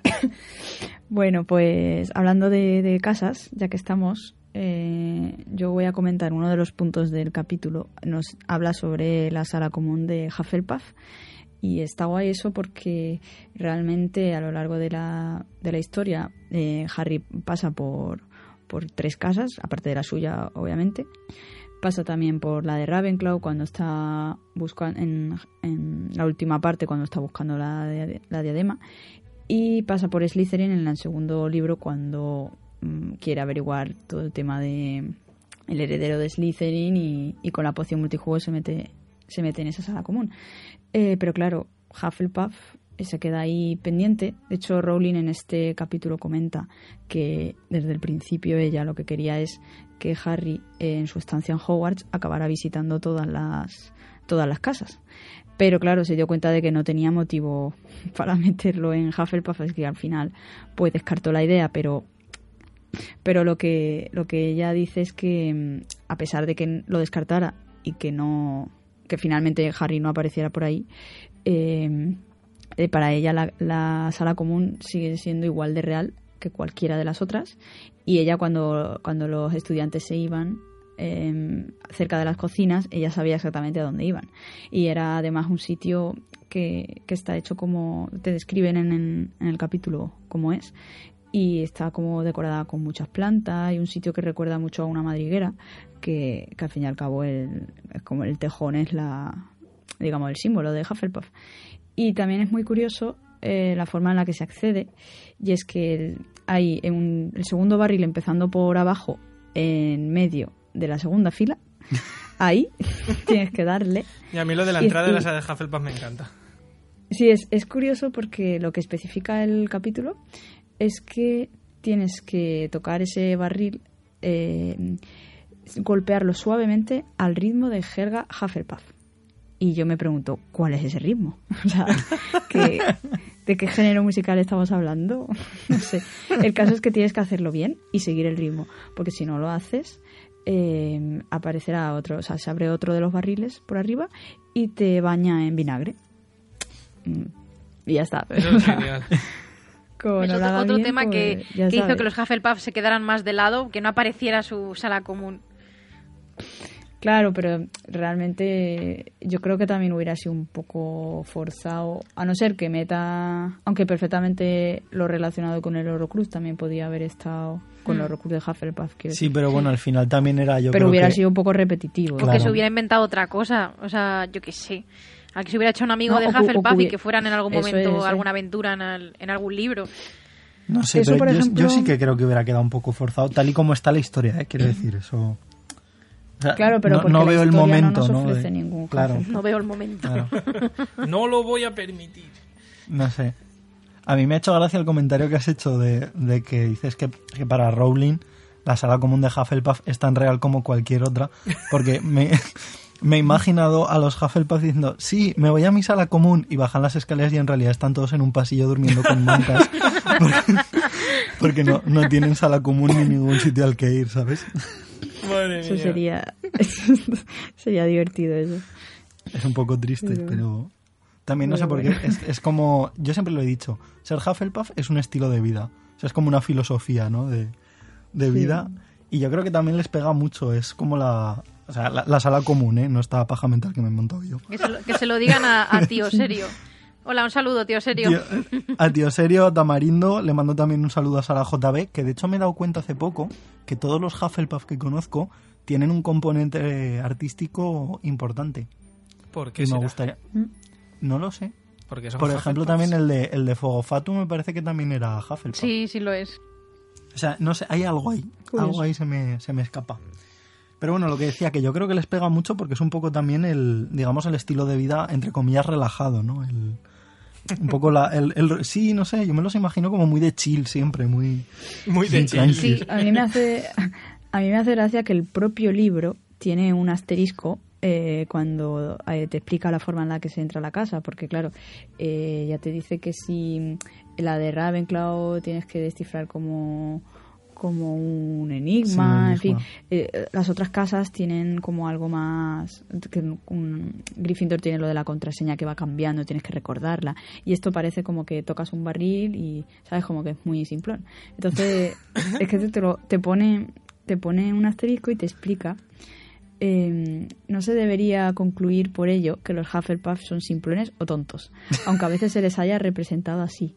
<laughs> bueno, pues hablando de, de casas, ya que estamos, eh, yo voy a comentar uno de los puntos del capítulo. Nos habla sobre la sala común de Hufflepuff. Y está guay eso porque realmente a lo largo de la, de la historia eh, Harry pasa por, por tres casas, aparte de la suya, obviamente. Pasa también por la de Ravenclaw cuando está buscando en, en la última parte cuando está buscando la, la diadema y pasa por Slytherin en el segundo libro cuando mm, quiere averiguar todo el tema de el heredero de Slytherin y, y con la poción multijuego se mete se mete en esa sala común. Eh, pero claro, Hufflepuff se queda ahí pendiente. De hecho, Rowling en este capítulo comenta que desde el principio ella lo que quería es que Harry eh, en su estancia en Hogwarts acabara visitando todas las todas las casas. Pero claro, se dio cuenta de que no tenía motivo <laughs> para meterlo en Hufflepuff, es que al final pues descartó la idea, pero pero lo que lo que ella dice es que mm, a pesar de que lo descartara y que no que finalmente Harry no apareciera por ahí, eh, eh, para ella la, la sala común sigue siendo igual de real que cualquiera de las otras y ella cuando, cuando los estudiantes se iban eh, cerca de las cocinas, ella sabía exactamente a dónde iban. Y era además un sitio que, que está hecho como te describen en, el capítulo como es. Y está como decorada con muchas plantas y un sitio que recuerda mucho a una madriguera, que, al fin y al cabo el, como el tejón es la, digamos, el símbolo de Hufflepuff. Y también es muy curioso eh, la forma en la que se accede, y es que el- hay en un- el segundo barril empezando por abajo, en medio de la segunda fila, <laughs> ahí <laughs> tienes que darle. Y a mí lo de la Y- entrada de y- la sala de Hufflepuff me encanta. Sí, es, es curioso porque lo que especifica el capítulo es que tienes que tocar ese barril, eh, golpearlo suavemente al ritmo de jerga Hufflepuff. Y yo me pregunto, ¿cuál es ese ritmo? <laughs> O sea, ¿qué- ¿de qué género musical estamos hablando? <laughs> No sé. El caso es que tienes que hacerlo bien y seguir el ritmo, porque si no lo haces, eh, aparecerá otro, o sea, se abre otro de los barriles por arriba y te baña en vinagre. Mm, Y ya está. Eso es <laughs> genial. Es lo otro, otro bien, tema que, pues, que hizo que los Hufflepuff se quedaran más de lado, que no apareciera su sala común. Claro, pero realmente yo creo que también hubiera sido un poco forzado, a no ser que meta, aunque perfectamente lo relacionado con el Horrocrux también podía haber estado con el Horrocrux de Hufflepuff. quiero Sí, pero bueno, al final también era yo pero creo hubiera que- sido un poco repetitivo. Porque Claro. se hubiera inventado otra cosa. O sea, yo qué sé. A que se hubiera hecho un amigo No, de que- que Hufflepuff y que fueran en algún Eso momento es, ¿eh? alguna aventura en, al- en algún libro. No sé, Eso, pero por yo, ejemplo- yo sí que creo que hubiera quedado un poco forzado, tal y como está la historia, ¿eh? quiero <clears throat> decir, eso... o sea, Claro, pero no, porque no la veo el historia no momento, nos ¿no? ofrece De- ningún claro. No veo el momento. claro, <laughs> No lo voy a permitir. no sé. A mí me ha hecho gracia el comentario que has hecho de, de que dices que, que para Rowling la sala común de Hufflepuff es tan real como cualquier otra, porque me, <laughs> me he imaginado a los Hufflepuff diciendo, sí, me voy a mi sala común y bajan las escaleras y en realidad están todos en un pasillo durmiendo con mantas, <laughs> porque, porque no, no tienen sala común ni ningún sitio al que ir, ¿sabes? Madre Eso mía. sería, <laughs> sería divertido eso. Es un poco triste, Pero- pero también no sé Pero por qué. bueno. Es, es como, yo siempre lo he dicho, ser Hufflepuff es un estilo de vida. O sea, es como una filosofía, ¿no? De, de Sí. vida. Y yo creo que también les pega mucho. Es como la, o sea, la, la sala común, ¿eh? No esta paja mental que me he montado yo. Que se lo, que se lo digan a, a tío <laughs> serio. Hola, un saludo, tío serio. Tío- a tío serio, Tamarindo, le mando también un saludo a Sara JB, que de hecho me he dado cuenta hace poco que todos los Hufflepuff que conozco tienen un componente artístico importante. ¿Por qué Y me será? gustaría... ¿Mm? No lo sé. Porque son Por ejemplo, también el de, el de Fuego Fatu me parece que también era Hufflepuff. Sí, sí lo es. O sea, no sé, hay algo ahí. Curioso. Algo ahí se me, se me escapa. Pero bueno, lo que decía, que yo creo que les pega mucho porque es un poco también el, digamos, el estilo de vida, entre comillas, relajado, ¿no? El, un poco la... El, el- sí, no sé, yo me los imagino como muy de chill siempre, muy... Muy de chill. Sí. A mí me hace, a mí me hace gracia que el propio libro tiene un asterisco eh, cuando eh, te explica la forma en la que se entra a la casa, porque claro, eh, ya te dice que si la de Ravenclaw tienes que descifrar como como un enigma, Sí, en fin, eh, las otras casas tienen como algo más que un, Gryffindor tiene lo de la contraseña que va cambiando, tienes que recordarla y esto parece como que tocas un barril y sabes como que es muy simplón. Entonces <laughs> es que te, lo- te pone te pone un asterisco y te explica eh, no se debería concluir por ello que los Hufflepuff son simplones o tontos, <laughs> aunque a veces se les haya representado así.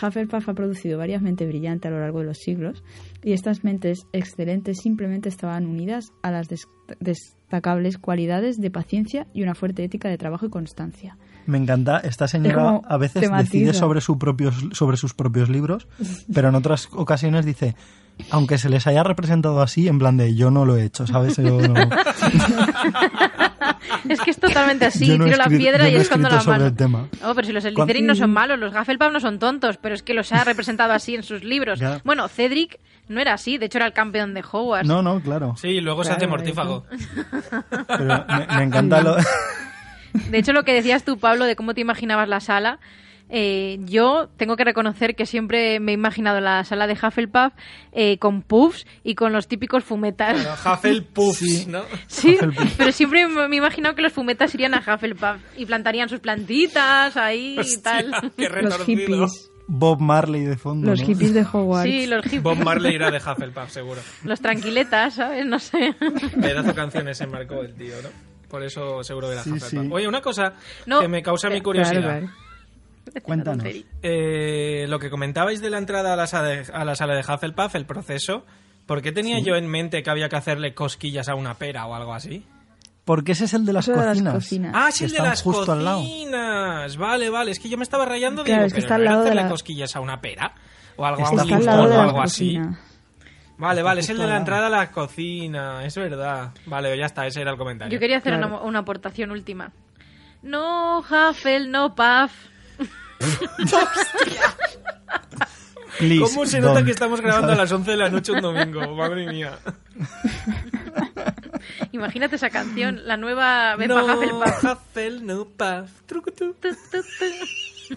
Hufflepuff ha producido varias mentes brillantes a lo largo de los siglos y estas mentes excelentes simplemente estaban unidas a las des- destacables cualidades de paciencia y una fuerte ética de trabajo y constancia. Me encanta, esta señora a veces tematiza. decide sobre, su propios, sobre sus propios libros, pero en otras ocasiones dice, aunque se les haya representado así, en plan de yo no lo he hecho, ¿sabes? Yo no, <laughs> Es que es totalmente así. yo no Tiro la piedra y no he escondo escrito la sobre mano. el tema. Oh, pero si los Cuando- Slytherin no son malos, los Hufflepuff no son tontos, pero es que los ha representado así en sus libros. Ya. Bueno, Cedric no era así, de hecho era el campeón de Hogwarts. No, no, claro. Sí, y luego se hace Claro, mortífago. Pero me, me encanta lo... <laughs> De hecho, lo que decías tú, Pablo, de cómo te imaginabas la sala, eh, yo tengo que reconocer que siempre me he imaginado la sala de Hufflepuff eh, con puffs y con los típicos fumetas. Bueno, Hufflepuffs, Sí. ¿no? Sí, Hufflepuff. pero siempre me he imaginado que los fumetas irían a Hufflepuff y plantarían sus plantitas ahí y tal. qué Los hippies, Bob Marley de fondo. los ¿no? hippies de Hogwarts. Sí, los hippies. Bob Marley era de Hufflepuff, seguro. Los tranquiletas, ¿sabes? No sé. Pedazo de canciones se marcó el tío, ¿no? Por eso seguro que era Sí, Hufflepuff. sí. Oye, una cosa No, que me causa mi eh, curiosidad. Claro, claro. Cuéntanos. Eh, lo que comentabais de la entrada a la, sala de, a la sala de Hufflepuff, el proceso, ¿por qué tenía yo en mente que había que hacerle cosquillas a una pera o algo así? Porque ese es el de las de cocinas. Ah, sí, Que el de las justo al lado. cocinas. Vale, vale. Es que yo me estaba rayando. Claro, digo, es que está al ¿no era lado de hacerle la- cosquillas a una pera? O algo, a un limón lado de o la algo así. cocina. Vale, vale. Es el de la entrada a la cocina. Es verdad. Vale, ya está. Ese era el comentario. Yo quería hacer Claro. una, una aportación última. No Huffle, no Puff. <laughs> Please, ¿Cómo se nota don't. que estamos grabando a las 11 de la noche un <laughs> domingo? Madre mía. Imagínate esa canción, la nueva No, Hufflepuff. Hufflepuff. Trucutú. Tu, tu, tu.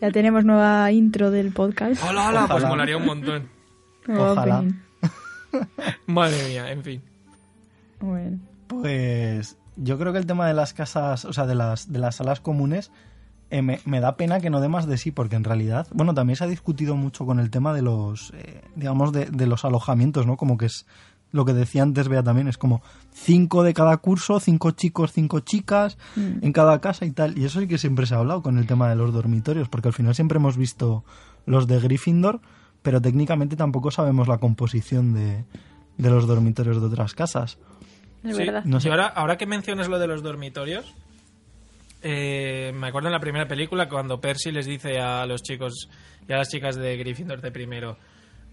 Ya tenemos nueva intro del podcast. Hola, hola, pues molaría un montón. Ojalá. Madre mía, en fin. Bueno. Pues yo creo que el tema de las casas, o sea, de las, de las salas comunes, eh, me, me da pena que no dé más de sí, porque en realidad, bueno, también se ha discutido mucho con el tema de los, eh, digamos, de, de los alojamientos, ¿no? Como que es lo que decía antes Bea también, es como cinco de cada curso, cinco chicos, cinco chicas Mm. en cada casa y tal. Y eso sí que siempre se ha hablado con el tema de los dormitorios, porque al final siempre hemos visto los de Gryffindor, pero técnicamente tampoco sabemos la composición de, de los dormitorios de otras casas. Es Sí, verdad. No sé. Y ahora, ahora que mencionas lo de los dormitorios, eh, me acuerdo en la primera película cuando Percy les dice a los chicos y a las chicas de Gryffindor de primero,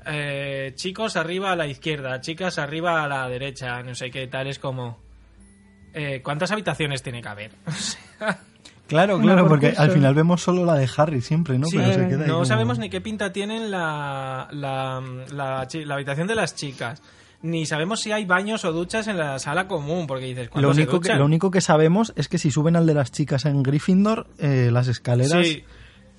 eh, chicos arriba a la izquierda, chicas arriba a la derecha, no sé qué tal, es como... eh, ¿Cuántas habitaciones tiene que haber? <laughs> Claro, claro, por porque al final vemos solo la de Harry siempre, ¿no? sí, Pero se queda ahí no como- sabemos ni qué pinta tienen la, la, la la habitación de las chicas. Ni sabemos si hay baños o duchas en la sala común, porque dices, ¿cuándo Lo se único, que, lo único que sabemos es que si suben al de las chicas en Gryffindor, eh, las escaleras Sí,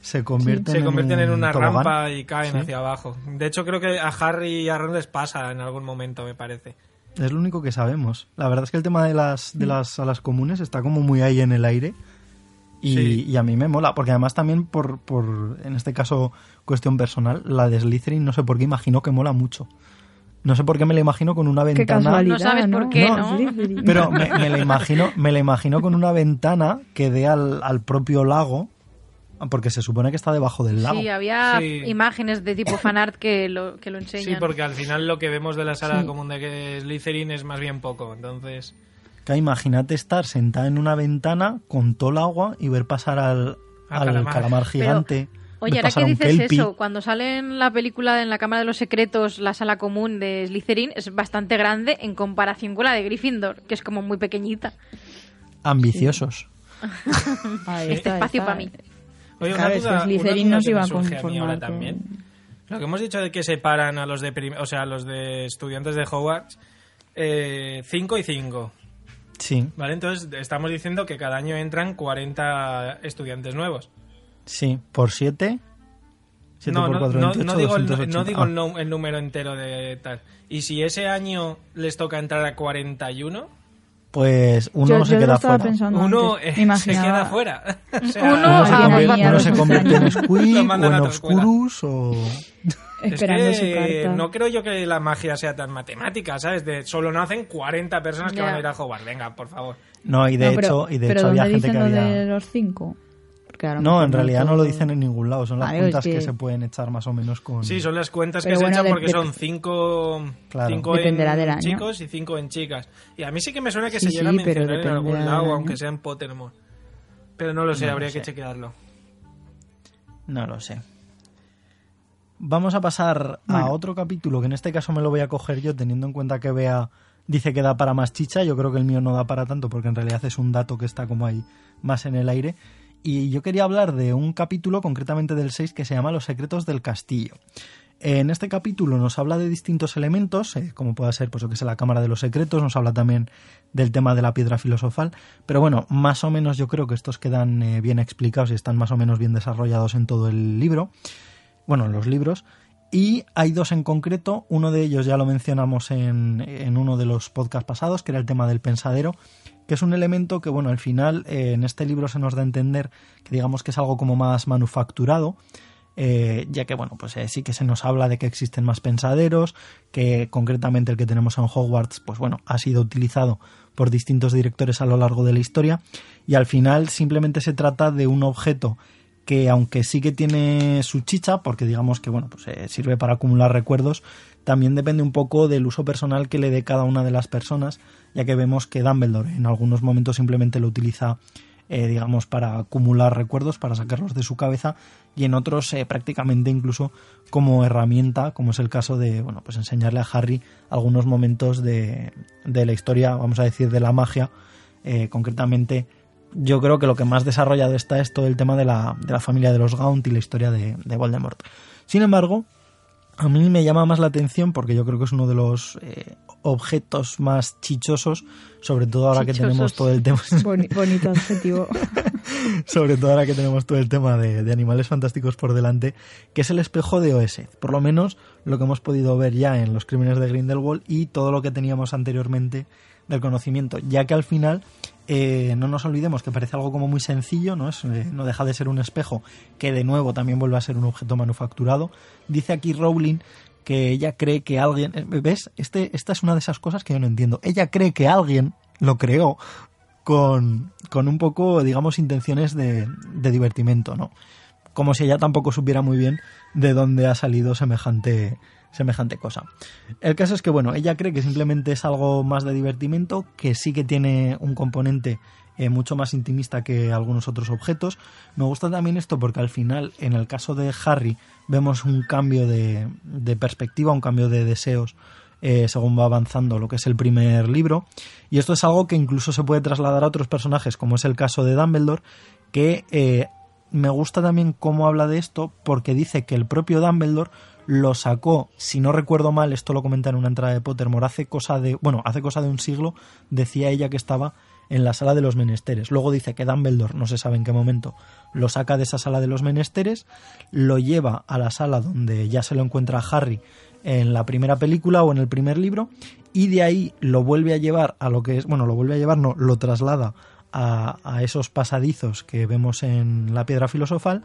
se convierten, se convierten en un una tobogán. rampa y caen Sí. hacia abajo. De hecho, creo que a Harry y a Ron les pasa en algún momento, me parece. Es lo único que sabemos. La verdad es que el tema de las, de las salas comunes está como muy ahí en el aire. Y, Sí. y a mí me mola, porque además también por, por, en este caso, cuestión personal, la de Slytherin no sé por qué imagino que mola mucho. No sé por qué me la imagino con una Qué ventana. casualidad, No sabes por qué, ¿no? Slytherin. Pero me, me la imagino, me la imagino con una ventana que dé al, al propio lago, porque se supone que está debajo del lago. Sí, había Sí. imágenes de tipo fanart que lo, que lo enseñan. Sí, porque al final lo que vemos de la sala Sí. común de Slytherin es más bien poco. Entonces, Que imagínate estar sentada en una ventana con todo el agua y ver pasar al, Al al calamar. calamar, gigante. Oye, ver ahora que un dices kelpie. eso, cuando sale en la película en la Cámara de los Secretos, la sala común de Slytherin es bastante grande en comparación con la de Gryffindor, que es como muy pequeñita. Ambiciosos. <laughs> Ahí está, Espacio está. para mí. oye, una que duda, Slytherin iba a conformar también. con- Lo que hemos dicho de que separan a los de o sea, a los de estudiantes de Hogwarts 5 y 5. Sí, ¿Vale? Entonces estamos diciendo que cada año entran 40 estudiantes nuevos. sí. Por 7. 7 No, por no, 4, no, 28, no digo, el, 280. no digo Ah, el, número entero de tal. Y si ese año les toca entrar a 41, Pues uno Yo, no se yo lo queda estaba fuera. pensando uno eh, <laughs> se queda fuera. <laughs> O sea, Uno Uno se, convierte, uno se convierte en <laughs> Lo o en. Obscurus o... Esperando es su que carta. no creo yo que la magia sea tan matemática, ¿sabes? De solo nacen 40 personas que Ya. van a ir a Hogwarts. Venga, por favor. No, y de No, pero- hecho, y de pero hecho había ¿dónde gente que lo había... de los cinco? A No, en realidad no lo dicen en ningún lado. Son las Vale, cuentas es que... que- se pueden echar más o menos con... Sí, son las cuentas Pero que bueno, se echan porque de- son 5 Claro. cinco Dependerá en del año. chicos y 5 en chicas. Y a mí sí que me suena que Sí, se llega a sí, pero mencionar en algún lado, aunque sea en Pottermore. Pero no lo sé, No lo habría sé. que chequearlo. No lo sé. Vamos a pasar a otro capítulo, que en este caso me lo voy a coger yo, teniendo en cuenta que Bea dice que da para más chicha. Yo creo que el mío no da para tanto, porque en realidad es un dato que está como ahí más en el aire. Y yo quería hablar de un capítulo, concretamente del 6, que se llama Los secretos del castillo. En este capítulo nos habla de distintos elementos, eh, como pueda ser, pues, yo que sé, la Cámara de los Secretos, nos habla también del tema de la piedra filosofal, pero bueno, más o menos yo creo que estos quedan eh, bien explicados y están más o menos bien desarrollados en todo el libro, bueno, en los libros, y hay dos en concreto, uno de ellos ya lo mencionamos en, en uno de los podcasts pasados, que era el tema del pensadero, que es un elemento que, bueno, al final eh, en este libro se nos da a entender que digamos que es algo como más manufacturado, eh, ya que bueno, pues eh, sí que se nos habla de que existen más pensaderos, que concretamente el que tenemos en Hogwarts, pues bueno, ha sido utilizado por distintos directores a lo largo de la historia, y al final simplemente se trata de un objeto que aunque sí que tiene su chicha, porque digamos que bueno, pues eh, sirve para acumular recuerdos, también depende un poco del uso personal que le dé cada una de las personas, ya que vemos que Dumbledore en algunos momentos simplemente lo utiliza eh, digamos, para acumular recuerdos, para sacarlos de su cabeza, y en otros eh, prácticamente incluso como herramienta, como es el caso de, bueno, pues enseñarle a Harry algunos momentos de, de la historia, vamos a decir, de la magia, concretamente yo creo que lo que más desarrollado está es todo el tema de la, de la familia de los Gaunt y la historia de, de Voldemort. Sin embargo, a mí me llama más la atención porque yo creo que es uno de los eh, objetos más chichosos, sobre todo ahora que tenemos todo el tema. Boni- bonito adjetivo. <laughs> <laughs> sobre todo ahora que tenemos todo el tema de, animales fantásticos por delante, que es el espejo de Oesed. Por lo menos lo que hemos podido ver ya en los crímenes de Grindelwald y todo lo que teníamos anteriormente del conocimiento, ya que al final eh, no nos olvidemos que parece algo como muy sencillo, ¿no? Es, eh, no deja de ser un espejo que de nuevo también vuelve a ser un objeto manufacturado. Dice aquí Rowling que ella cree que alguien, eh, ¿ves? Este, esta es una de esas cosas que yo no entiendo. Ella cree que alguien lo creó con, con un poco, digamos, intenciones de, de divertimento, ¿no? Como si ella tampoco supiera muy bien de dónde ha salido semejante, semejante cosa. El caso es que, bueno, ella cree que simplemente es algo más de divertimento, que sí que tiene un componente eh, mucho más intimista que algunos otros objetos. Me gusta también esto porque al final, en el caso de Harry, vemos un cambio de, de perspectiva, un cambio de deseos eh, según va avanzando lo que es el primer libro. Y esto es algo que incluso se puede trasladar a otros personajes, como es el caso de Dumbledore, que eh, me gusta también cómo habla de esto, porque dice que el propio Dumbledore lo sacó, si no recuerdo mal, esto lo comenta en una entrada de Pottermore, hace cosa de, bueno, hace cosa de un siglo, decía ella que estaba en la sala de los menesteres. Luego dice que Dumbledore, no se sabe en qué momento, lo saca de esa sala de los menesteres, lo lleva a la sala donde ya se lo encuentra Harry en la primera película o en el primer libro y de ahí lo vuelve a llevar a lo que es, bueno, lo vuelve a llevar, no, lo traslada a, esos pasadizos que vemos en la piedra filosofal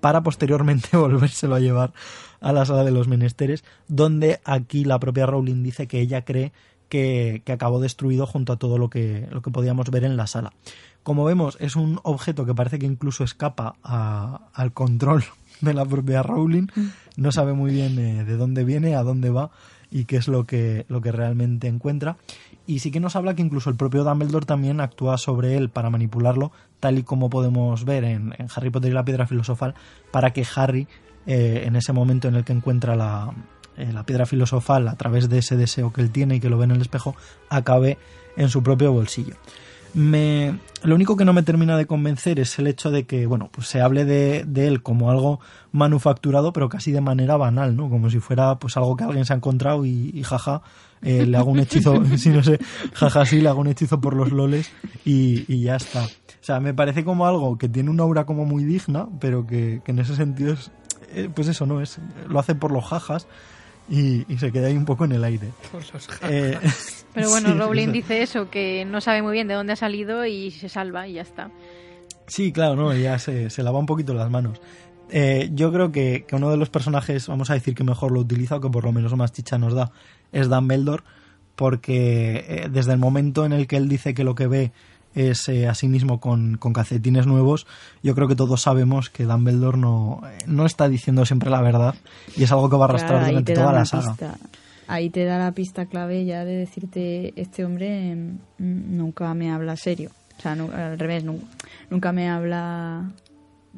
para posteriormente <laughs> volvérselo a llevar a la sala de los menesteres, donde aquí la propia Rowling dice que ella cree que, que acabó destruido junto a todo lo que, lo que podíamos ver en la sala. Como vemos, es un objeto que parece que incluso escapa al control de la propia Rowling. No sabe muy bien eh, de dónde viene, a dónde va y qué es lo que, lo que realmente encuentra. Y sí que nos habla que incluso el propio Dumbledore también actúa sobre él para manipularlo, tal y como podemos ver en, en Harry Potter y la piedra filosofal, para que Harry, eh, en ese momento en el que encuentra la, eh, la piedra filosofal a través de ese deseo que él tiene y que lo ve en el espejo, acabe en su propio bolsillo. Me, lo único que no me termina de convencer es el hecho de que, bueno, pues se hable de, él como algo manufacturado, pero casi de manera banal, ¿no? Como si fuera pues algo que alguien se ha encontrado y, jaja, eh, le hago un hechizo, <laughs> si no sé, jaja, sí, le hago un hechizo por los loles y, ya está. O sea, me parece como algo que tiene una aura como muy digna, pero que, que en ese sentido es, eh, pues eso, ¿no? es Lo hace por los jajas y, y se queda ahí un poco en el aire. <laughs> Por los Eh, Pero bueno, <laughs> sí, Rowling dice eso, que no sabe muy bien de dónde ha salido y se salva y ya está. Sí, claro, no, ya se, se lava un poquito las manos. Eh, yo creo que, que uno de los personajes, vamos a decir que mejor lo utiliza o que por lo menos más chicha nos da, es Dumbledore, porque eh, desde el momento en el que él dice que lo que ve es eh, a sí mismo con, con calcetines nuevos, yo creo que todos sabemos que Dumbledore no, no está diciendo siempre la verdad y es algo que va a arrastrar Claro, ahí durante te da toda la saga. pista. Ahí te da la pista clave ya de decirte, este hombre mm, nunca me habla serio. O sea, al revés, nu- nunca me habla,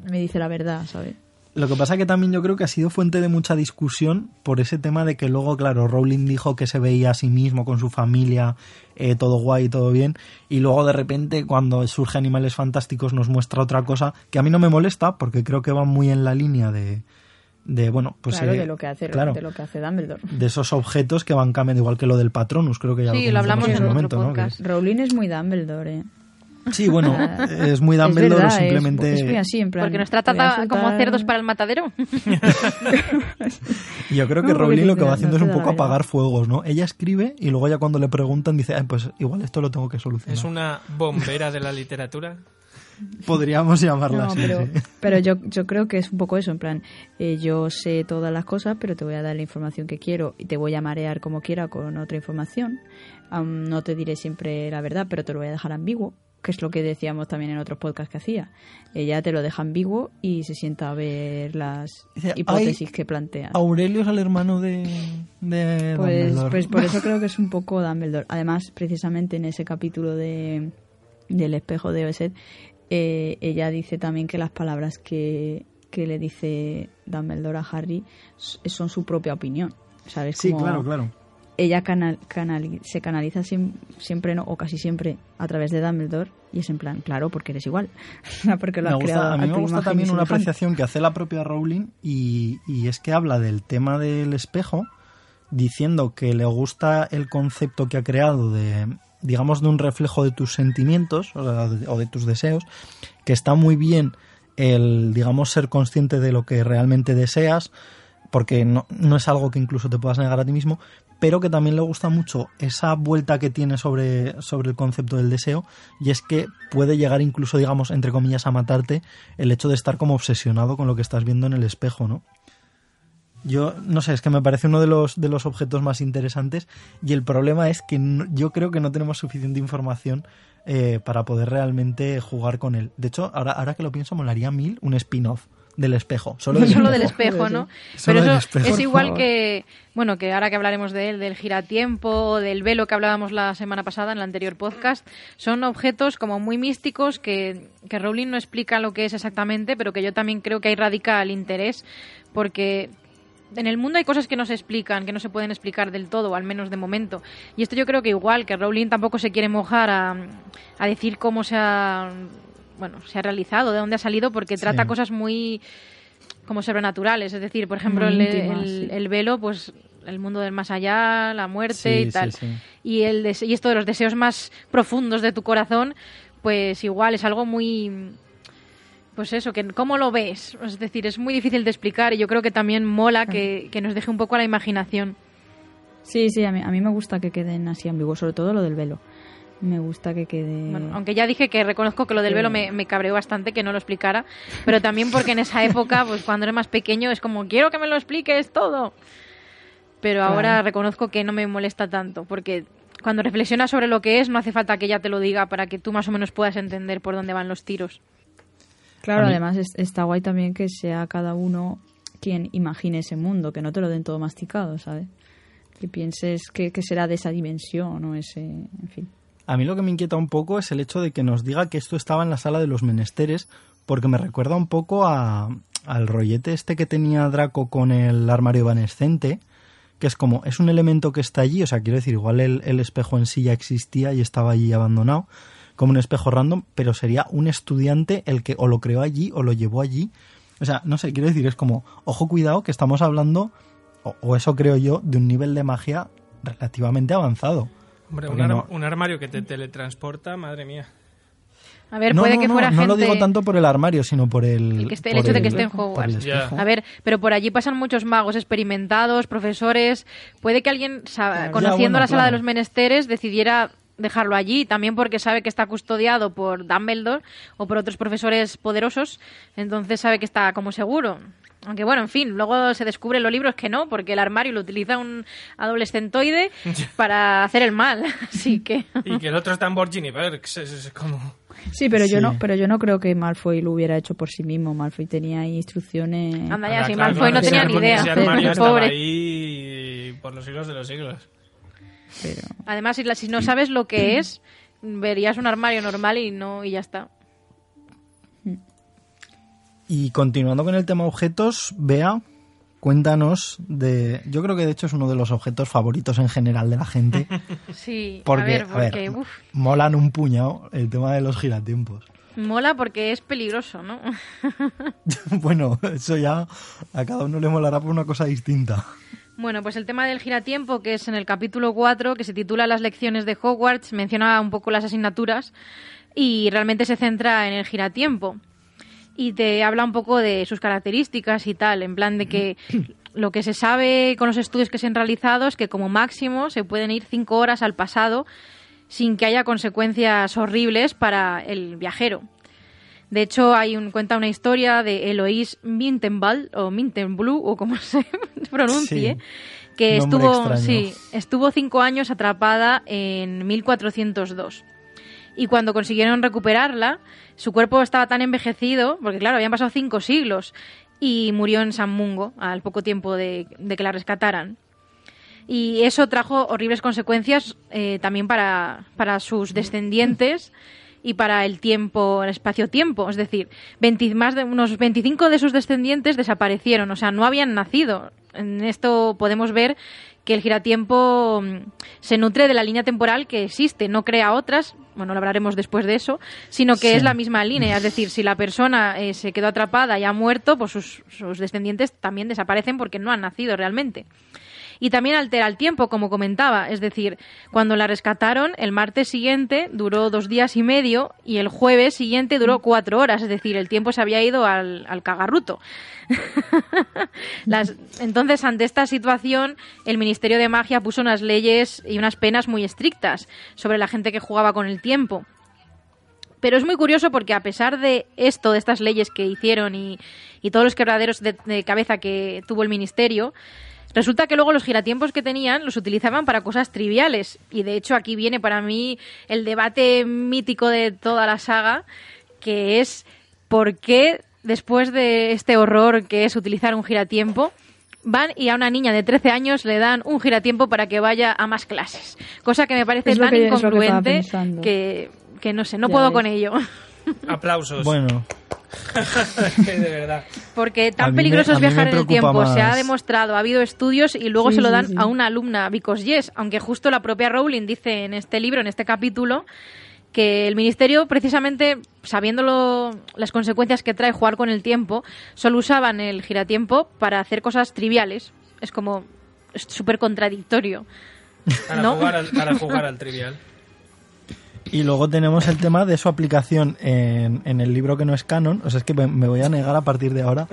me dice la verdad, ¿sabes? Lo que pasa que también yo creo que ha sido fuente de mucha discusión por ese tema de que luego, claro, Rowling dijo que se veía a sí mismo con su familia, eh, todo guay, todo bien, y luego de repente cuando surge Animales Fantásticos nos muestra otra cosa que a mí no me molesta porque creo que va muy en la línea de, de bueno, pues claro, eh, de lo que hace, claro, de lo que hace Dumbledore. de esos objetos que van cambiando, igual que lo del Patronus, creo que ya Sí, lo lo hablamos en su otro momento, ¿no? Podcast. Rowling es muy Dumbledore, ¿eh? Es- Sí, bueno, <laughs> es muy Es Dumbledore verdad, o es- simplemente... Es, muy así, en plan... Porque nos trata ta- como soltar- cerdos para el matadero. <laughs> Yo creo que No, Rowling lo que va haciendo no es un poco apagar fuegos, ¿no? Ella escribe y luego ya cuando le preguntan dice, "Ay, pues igual esto lo tengo que solucionar. Es una bombera de la literatura. <laughs> Podríamos llamarla No, así. pero, sí. pero yo, yo creo que es un poco eso, en plan, eh, yo sé todas las cosas, pero te voy a dar la información que quiero y te voy a marear como quiera con otra información. Am, no te diré siempre la verdad, pero te lo voy a dejar ambiguo, que es lo que decíamos también en otros podcasts que hacía. Ella te lo deja ambiguo y se sienta a ver las hipótesis "Ay, que plantea. Aurelio es el hermano de, de Pues, Dumbledore. <laughs> pues por eso creo que es un poco Dumbledore. Además, precisamente en ese capítulo de del espejo de Oeset, eh, ella dice también que las palabras que, que le dice Dumbledore a Harry son su propia opinión. ¿Sabes? Sí, Como claro, claro. Ella canal, se canaliza siem- siempre, no, o casi siempre, a través de Dumbledore. Y es en plan, claro, porque eres igual. <laughs> porque lo Me has gusta- creado a mí me gusta también una apreciación que hace la propia Rowling y, y es que habla del tema del espejo diciendo que le gusta el concepto que ha creado de digamos de un reflejo de tus sentimientos o, de- o de tus deseos que está muy bien el digamos ser consciente de lo que realmente deseas porque no, no es algo que incluso te puedas negar a ti mismo, pero que también le gusta mucho esa vuelta que tiene sobre, sobre el concepto del deseo, y es que puede llegar incluso, digamos, entre comillas, a matarte el hecho de estar como obsesionado con lo que estás viendo en el espejo, ¿no? Yo no sé, es que me parece uno de los, de los objetos más interesantes y el problema es que yo creo que no tenemos suficiente información eh, para poder realmente jugar con él. De hecho, ahora, ahora que lo pienso, molaría mil un spin-off del espejo. Solo <laughs> del Solo del espejo. espejo, ¿no? Solo Pero eso espejo. es igual que, bueno, que ahora que hablaremos de él, del giratiempo, del velo que hablábamos la semana pasada en el anterior podcast, son objetos como muy místicos que, que Rowling no explica lo que es exactamente, pero que yo también creo que ahí radica el interés, porque en el mundo hay cosas que no se explican, que no se pueden explicar del todo, al menos de momento. Y esto yo creo que igual, que Rowling tampoco se quiere mojar a, a decir cómo se ha, bueno, se ha realizado, de dónde ha salido, porque Sí. trata cosas muy como sobrenaturales. Es decir, por ejemplo, el, íntimas, el- sí. el velo, pues el mundo del más allá, la muerte Sí, y tal. sí. Y, el dese- y esto de los deseos más profundos de tu corazón, pues igual es algo muy... Pues eso, que ¿cómo lo ves? Es decir, es muy difícil de explicar y yo creo que también mola que, que nos deje un poco a la imaginación. Sí, sí, a mí, a mí me gusta que queden así ambiguos, sobre todo lo del velo. Me gusta que quede... Bueno, aunque ya dije que reconozco que lo del velo me, me cabreó bastante que no lo explicara, pero también porque en esa época, pues cuando eres más pequeño, es como, quiero que me lo expliques todo. Pero Claro. ahora reconozco que no me molesta tanto, porque cuando reflexionas sobre lo que es, no hace falta que ella te lo diga para que tú más o menos puedas entender por dónde van los tiros. Claro, además es- está guay también que sea cada uno quien imagine ese mundo, que no te lo den todo masticado, ¿sabes? Que pienses que, que será de esa dimensión o ese... En fin. A mí lo que me inquieta un poco es el hecho de que nos diga que esto estaba en la sala de los menesteres, porque me recuerda un poco a, al rollete este que tenía Draco con el armario evanescente, que es como, es un elemento que está allí, o sea, quiero decir, igual el, espejo en sí ya existía y estaba allí abandonado, como un espejo random, pero sería un estudiante el que o lo creó allí o lo llevó allí. O sea, no sé, quiero decir, es como, ojo, cuidado, que estamos hablando, o eso creo yo, de un nivel de magia relativamente avanzado. Hombre, un, Porque ar- no- un armario que te teletransporta, madre mía. A ver, no, puede no, que no, fuera no gente... lo digo tanto por el armario, sino por el, El que esté- el hecho de que esté en Hogwarts. A ver, pero por allí pasan muchos magos experimentados, profesores. Puede que alguien, conociendo Ya, bueno, la sala de los menesteres, decidiera dejarlo allí, también porque sabe que está custodiado por Dumbledore o por otros profesores poderosos, entonces sabe que está como seguro. Aunque bueno, en fin, luego se descubre en los libros que no, porque el armario lo utiliza un adolescentoide <laughs> para hacer el mal. <laughs> Así que... Y que el otro está en Borgini Bergs, es, es como... Sí, pero yo no, pero yo no creo que Malfoy lo hubiera hecho por sí mismo. Malfoy tenía instrucciones. Anda ya, si claro, Malfoy no tenía ni idea. Ese armario <laughs> Pobre. ahí por los siglos de los siglos. Pero Además, si, si no sabes lo que es, verías un armario normal y no y ya está. Y continuando con el tema objetos, Bea, cuéntanos de... Yo creo que de hecho es uno de los objetos favoritos en general de la gente. <laughs> Sí, Porque, a ver, a ver, porque molan un puñado el tema de los giratiempos. mola porque es peligroso, ¿no? <laughs> <laughs> bueno, eso ya a cada uno le molará por una cosa distinta. Bueno, pues el tema del giratiempo, que es en el capítulo 4, que se titula Las lecciones de Hogwarts, menciona un poco las asignaturas y realmente se centra en el giratiempo. Y te habla un poco de sus características y tal, en plan de que lo que se sabe con los estudios que se han realizado es que como máximo se pueden ir cinco horas al pasado sin que haya consecuencias horribles para el viajero. De hecho, hay un, cuenta una historia de Eloise Mintenball, o Mintenblue, o como <laughs> se pronuncie, Sí. que estuvo, extraño. sí, estuvo cinco años atrapada en 1402. Y cuando consiguieron recuperarla, su cuerpo estaba tan envejecido, porque claro, habían pasado cinco siglos, y murió en San Mungo al poco tiempo de, que la rescataran. Y eso trajo horribles consecuencias eh, también para, para sus descendientes, y para el tiempo, el espacio-tiempo. Es decir, 20 más de unos 25 de sus descendientes desaparecieron, o sea, no habían nacido. En esto podemos ver que el giratiempo mm, se nutre de la línea temporal que existe, no crea otras, bueno, lo hablaremos después de eso, sino que Sí. es la misma línea. Es decir, si la persona eh, se quedó atrapada y ha muerto, pues sus, sus descendientes también desaparecen porque no han nacido realmente. Y también altera el tiempo, como comentaba. Es decir, cuando la rescataron, el martes siguiente duró dos días y medio y el jueves siguiente duró cuatro horas. Es decir, el tiempo se había ido al, al cagarruto. <laughs> Las- entonces, ante esta situación, el Ministerio de Magia puso unas leyes y unas penas muy estrictas sobre la gente que jugaba con el tiempo. Pero es muy curioso porque a pesar de esto, de estas leyes que hicieron y, y todos los quebraderos de, de cabeza que tuvo el ministerio, resulta que luego los giratiempos que tenían los utilizaban para cosas triviales. Y de hecho aquí viene para mí el debate mítico de toda la saga, que es por qué después de este horror que es utilizar un giratiempo, van y a una niña de 13 años le dan un giratiempo para que vaya a más clases. Cosa que me parece tan que- incongruente que, que no sé, no Ya puedo con ello. <laughs> Aplausos. Bueno, <laughs> de verdad. Porque tan peligroso es viajar en el tiempo. Se ha demostrado, ha habido estudios y luego Sí, se lo dan sí. a una alumna, because yes, aunque justo la propia Rowling dice en este libro, en este capítulo, que el ministerio, precisamente sabiendo lo- las consecuencias que trae jugar con el tiempo, solo usaban el giratiempo para hacer cosas triviales. Es como súper contradictorio. Para, ¿No? jugar al, para <laughs> jugar al trivial. Y luego tenemos el tema de su aplicación en, en el libro que no es canon. O sea, es que me, voy a negar a partir de ahora.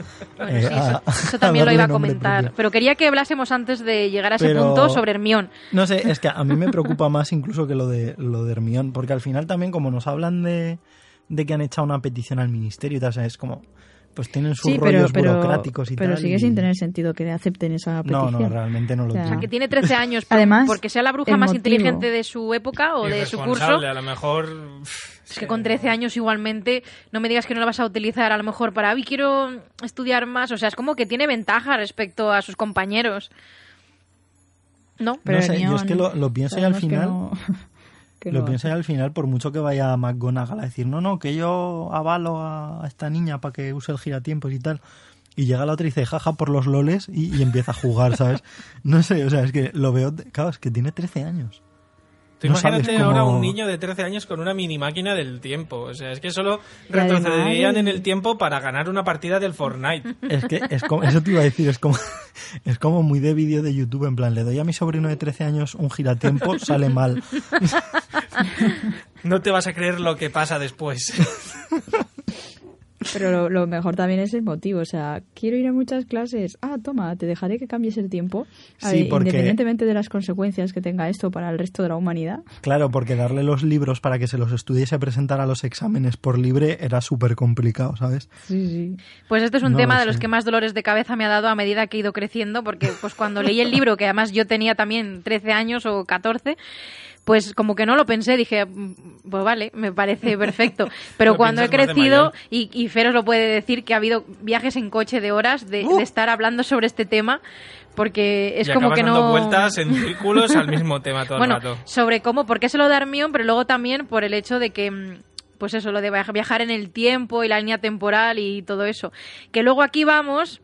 eh, Sí, eso, a- eso <laughs> a también lo iba a comentar. propio. Pero quería que hablásemos antes de llegar a ese Pero- punto sobre Hermión. No sé, <laughs> es que a mí me preocupa más incluso que lo de lo de Hermión, porque al final también como nos hablan de, de que han echado una petición al ministerio y tal, o sea, es como pues tienen sus Sí, pero, rollos pero, burocráticos y pero tal. sigue y- sin tener sentido que acepten esa No, petición. no, realmente no lo O sea, tiene. Que tiene 13 años, por- Además, porque sea la bruja más motivo- inteligente de su época o de su curso. A lo mejor. Es que con 13 años igualmente, no me digas que no la vas a utilizar a lo mejor para, "Ay, quiero estudiar más. O sea, es como que tiene ventaja respecto a sus compañeros. ¿No? Pero no sé, yo es que lo, lo pienso y al final... no- <laughs> que Lo no y al final, por mucho que vaya McGonagall a decir, no, no, que yo avalo a esta niña para que use el giratiempos y tal. Y llega la otra y dice, jaja, por los loles y, y empieza a jugar, ¿sabes? <laughs> No sé, o sea, es que lo veo, claro, es que tiene 13 años. Tú No imagínate ahora un niño de 13 años con una mini máquina del tiempo. O sea, es que solo retrocederían en el tiempo para ganar una partida del Fortnite. <laughs> Es que es como, eso te iba a decir, es como, <laughs> es como muy de vídeo de YouTube, en plan, le doy a mi sobrino de 13 años un giratiempo, <laughs> sale mal. No te vas a creer lo que pasa después. Pero lo, lo mejor también es el motivo. O sea, quiero ir a muchas clases. Ah, toma, te dejaré que cambies el tiempo. A Sí, ver, porque- Independientemente de las consecuencias que tenga esto para el resto de la humanidad. Claro, porque darle los libros para que se los estudiese a presentar a los exámenes por libre era súper complicado, ¿sabes? Sí, sí. Pues este es un No tema lo de los que más dolores de cabeza me ha dado a medida que he ido creciendo, porque pues cuando leí el libro, que además yo tenía también 13 años o 14, pues como que no lo pensé, dije, "Mm, pues vale, me parece <laughs> perfecto. Pero cuando he crecido, y, y Feros lo puede decir, que ha habido viajes en coche de horas de, Uh. de estar hablando sobre este tema, porque es y como que dando no... vueltas en <laughs> círculos al mismo tema todo bueno, el rato. sobre cómo, por qué se lo da Hermione, pero luego también por el hecho de que, mm, pues eso, lo de viaj- viajar en el tiempo y la línea temporal y todo eso. Que luego aquí vamos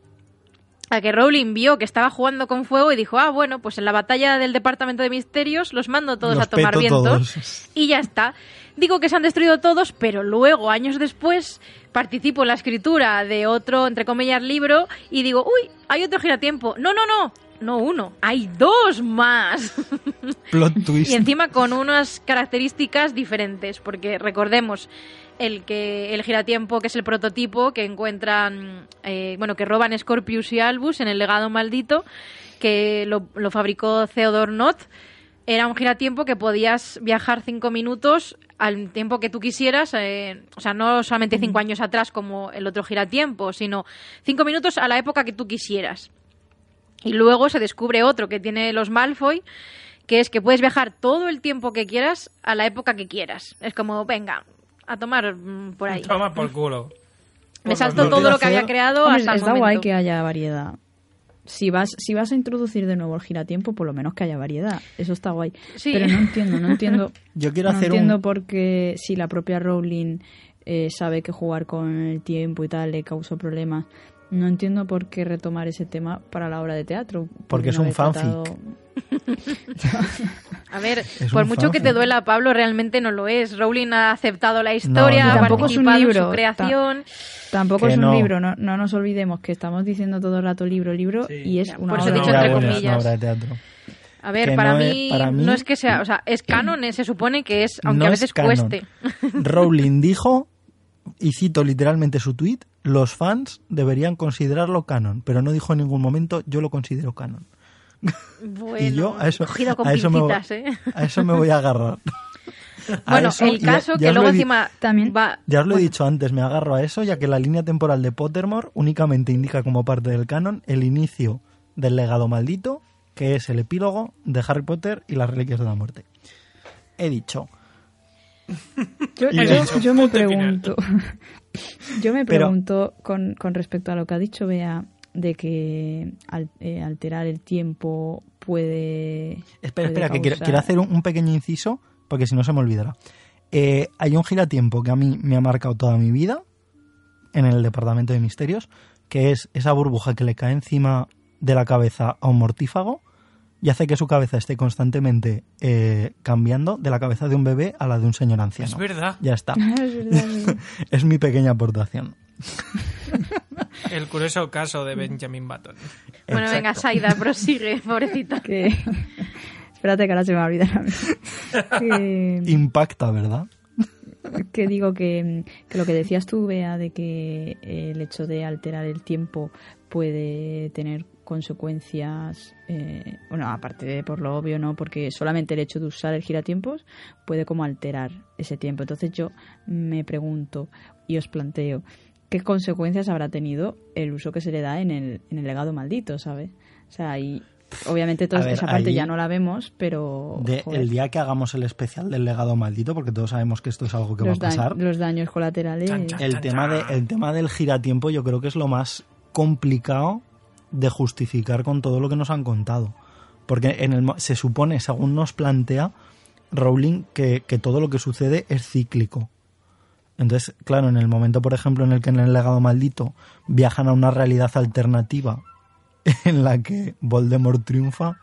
que Rowling vio que estaba jugando con fuego y dijo, ah, bueno, pues en la batalla del Departamento de Misterios los mando todos Los a tomar vientos todos. y ya está. Digo que se han destruido todos, pero luego, años después, participo en la escritura de otro, entre comillas, libro y digo, uy, hay otro giratiempo. No, no, no, no uno, hay dos más. Plot twist. <laughs> Y encima con unas características diferentes, porque recordemos el que el giratiempo, que es el prototipo que encuentran, eh, bueno, que roban Scorpius y Albus en el legado maldito, que lo, lo fabricó Theodore Nott. Era un giratiempo que podías viajar cinco minutos al tiempo que tú quisieras, eh, o sea, no solamente cinco años atrás como el otro giratiempo, sino cinco minutos a la época que tú quisieras. Y luego se descubre otro que tiene los Malfoy, que es que puedes viajar todo el tiempo que quieras a la época que quieras. Es como, venga, a tomar mm, por ahí. Toma por culo. <laughs> Me Por salto los todo lo que había creado Hombre, hasta el está momento. guay que haya variedad. si vas, si vas a introducir de nuevo el giratiempo, por lo menos que haya variedad. Eso está guay. Sí. Pero no entiendo, no entiendo. <laughs> Yo quiero no hacer entiendo un... por qué si la propia Rowling eh, sabe que jugar con el tiempo y tal le causó problemas. No entiendo por qué retomar ese tema para la obra de teatro. Porque es no un fanfic. tratado- <laughs> A ver, Es por mucho que te duela, Pablo, realmente no lo es. Rowling ha aceptado la historia, No, ha Tampoco es un participado en su creación. Tampoco Que es un no. libro, no, no nos olvidemos que estamos diciendo todo el rato libro, libro, Sí. y es una por eso he obra. dicho entre es comillas. una obra de teatro. A ver, para, no es- mí, para mí- no es que sea, o sea, es canon, eh, se supone que es, aunque No a es veces canon. cueste. Rowling dijo, <laughs> y cito literalmente su tweet, los fans deberían considerarlo canon, pero no dijo en ningún momento yo lo considero canon. Bueno, <laughs> y yo a eso, cogido con a eso me, voy- pincitas, ¿eh? a eso me voy a agarrar. <laughs> A Bueno, eso, el ya- caso ya que luego encima También- va... Ya os lo he bueno, dicho antes, me agarro a eso, ya que la línea temporal de Pottermore únicamente indica como parte del canon el inicio del legado maldito, que es el epílogo de Harry Potter y las reliquias de la muerte. He dicho, Yo, me pregunto, <laughs> yo me Pero- pregunto con, con respecto a lo que ha dicho Bea de que al- eh, alterar el tiempo puede. espera, puede espera, que quiero, quiero hacer un, un pequeño inciso, porque si no se me olvidará. Eh, hay un giratiempo que a mí me ha marcado toda mi vida en el departamento de misterios, que es esa burbuja que le cae encima de la cabeza a un mortífago y hace que su cabeza esté constantemente eh, cambiando de la cabeza de un bebé a la de un señor anciano. Es verdad. Ya está. <laughs> Es verdad, <laughs> mi pequeña aportación. <laughs> El curioso caso de Benjamin Button. Bueno, venga. Saida, prosigue, pobrecita. que espérate que ahora se me va a olvidar a mí. que, Impacta, ¿verdad? que digo que, que lo que decías tú, Bea, de que el hecho de alterar el tiempo puede tener consecuencias, eh, bueno, aparte de por lo obvio, ¿no? Porque solamente el hecho de usar el giratiempos puede como alterar ese tiempo. Entonces yo me pregunto y os planteo, ¿qué consecuencias habrá tenido el uso que se le da en el, en el legado maldito, ¿sabes? O sea, y obviamente toda ver, esa parte ya no la vemos, pero... De, el día que hagamos el especial del legado maldito, porque todos sabemos que esto es algo que los, va a pasar. los daños colaterales... Chan, chan. El tema, de, el tema del giratiempo yo creo que es lo más complicado de justificar con todo lo que nos han contado. Porque en el, se supone, según nos plantea Rowling, que, que todo lo que sucede es cíclico. Entonces, claro, en el momento, por ejemplo, en el que en el legado maldito viajan a una realidad alternativa <laughs> en la que Voldemort triunfa,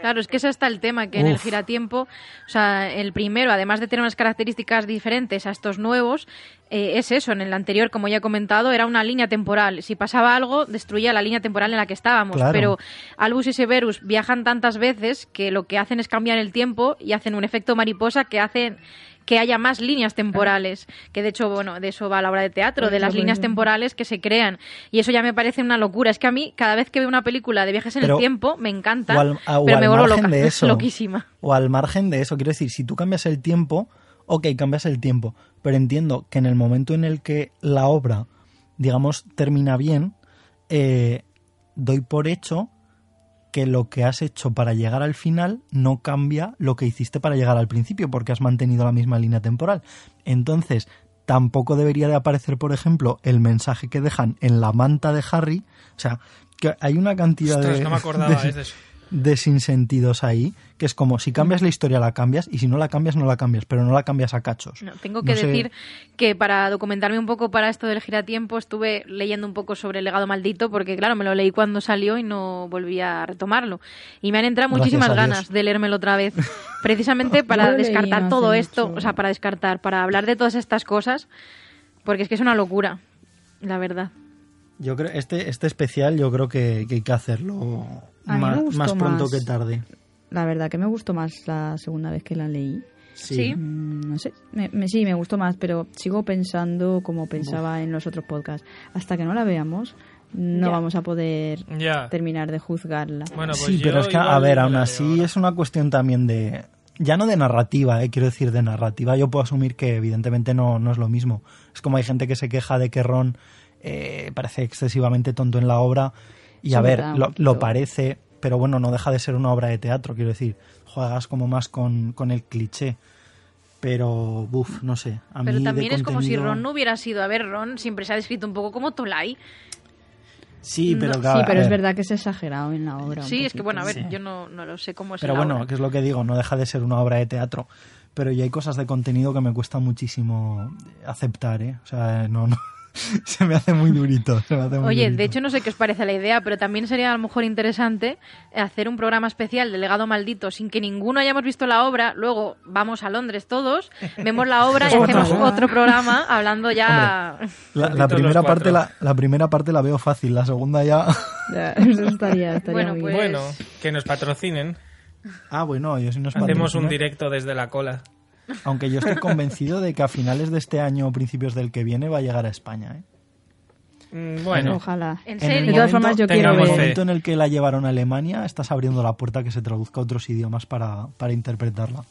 Claro, es que ese está el tema, que en el giratiempo, o sea, el primero, además de tener unas características diferentes a estos nuevos, eh, es eso, en el anterior, como ya he comentado, era una línea temporal. Si pasaba algo, destruía la línea temporal en la que estábamos. Claro. Pero Albus y Severus viajan tantas veces que lo que hacen es cambiar el tiempo y hacen un efecto mariposa que hacen que haya más líneas temporales, que de hecho, bueno, de eso va la obra de teatro, de las líneas temporales que se crean. Y eso ya me parece una locura. Es que a mí, cada vez que veo una película de viajes en Pero- el tiempo, me encanta, o al- a- o pero al me vuelvo loca, de <laughs> eso. loquísima. O al margen de eso, quiero decir, si tú cambias el tiempo, ok, cambias el tiempo, pero entiendo que en el momento en el que la obra, digamos, termina bien, eh, doy por hecho que lo que has hecho para llegar al final no cambia lo que hiciste para llegar al principio, porque has mantenido la misma línea temporal. Entonces, tampoco debería de aparecer, por ejemplo, el mensaje que dejan en la manta de Harry. O sea, que hay una cantidad Ostras, de, no me acordaba <laughs> de- de eso. De sinsentidos ahí, que es como si cambias la historia la cambias y si no la cambias no la cambias, pero no la cambias a cachos. No, tengo que No sé- decir que para documentarme un poco para esto del giratiempo estuve leyendo un poco sobre el legado maldito porque claro, me lo leí cuando salió y no volví a retomarlo. Y me han entrado Gracias muchísimas ganas de leérmelo otra vez, <laughs> precisamente para leí descartar no todo esto, mucho. o sea, para descartar, para hablar de todas estas cosas, porque es que es una locura, la verdad. Yo creo este este especial yo creo que, que hay que hacerlo A mí me más, gustó más pronto más. que tarde. La verdad que me gustó más la segunda vez que la leí. Sí. Mm, No sé, me, me- sí, me gustó más, pero sigo pensando como pensaba en los otros podcasts. Hasta que no la veamos, no Ya. vamos a poder Ya. terminar de juzgarla. Bueno, pues sí, yo pero es que, a ver, aún así es una cuestión también de... Ya no de narrativa, eh, quiero decir, de narrativa. Yo puedo asumir que evidentemente no, no es lo mismo. Es como hay gente que se queja de que Ron eh, parece excesivamente tonto en la obra. Y Sí, a ver, lo, parece, pero bueno, no deja de ser una obra de teatro, quiero decir. Juegas como más con, con el cliché. Pero, buf, no sé. A Pero mí de también es como si Ron no hubiera sido, a ver, Ron siempre se ha descrito un poco como Tolai. Sí, pero No, claro, sí, a pero es ver. verdad que es exagerado en la obra. Sí, es que bueno, a ver, Sí. yo no, no lo sé cómo es Pero la bueno, obra. que es lo que digo, no deja de ser una obra de teatro. Pero ya hay cosas de contenido que me cuesta muchísimo aceptar, ¿eh? O sea, no, no. <laughs> se me hace muy durito. se me hace muy Oye, durito. de hecho no sé qué os parece la idea, pero también sería a lo mejor interesante hacer un programa especial de Legado Maldito sin que ninguno hayamos visto la obra, luego vamos a Londres todos, vemos la obra y <laughs> hacemos otro programa hablando ya... La, la primera parte la, la primera parte la veo fácil, la segunda ya. <laughs> Ya, eso estaría, estaría Bueno, muy pues- bien. Bueno, que nos patrocinen. Ah, bueno, yo sí nos Hacemos un directo desde la cola. Aunque yo estoy convencido de que a finales de este año o principios del que viene va a llegar a España, ¿eh? Mm, Bueno, Ojalá. ¿En En el? De todas formas, yo quiero el ver. fe. momento en el que la llevaron a Alemania, estás abriendo la puerta a que se traduzca a otros idiomas para, para interpretarla.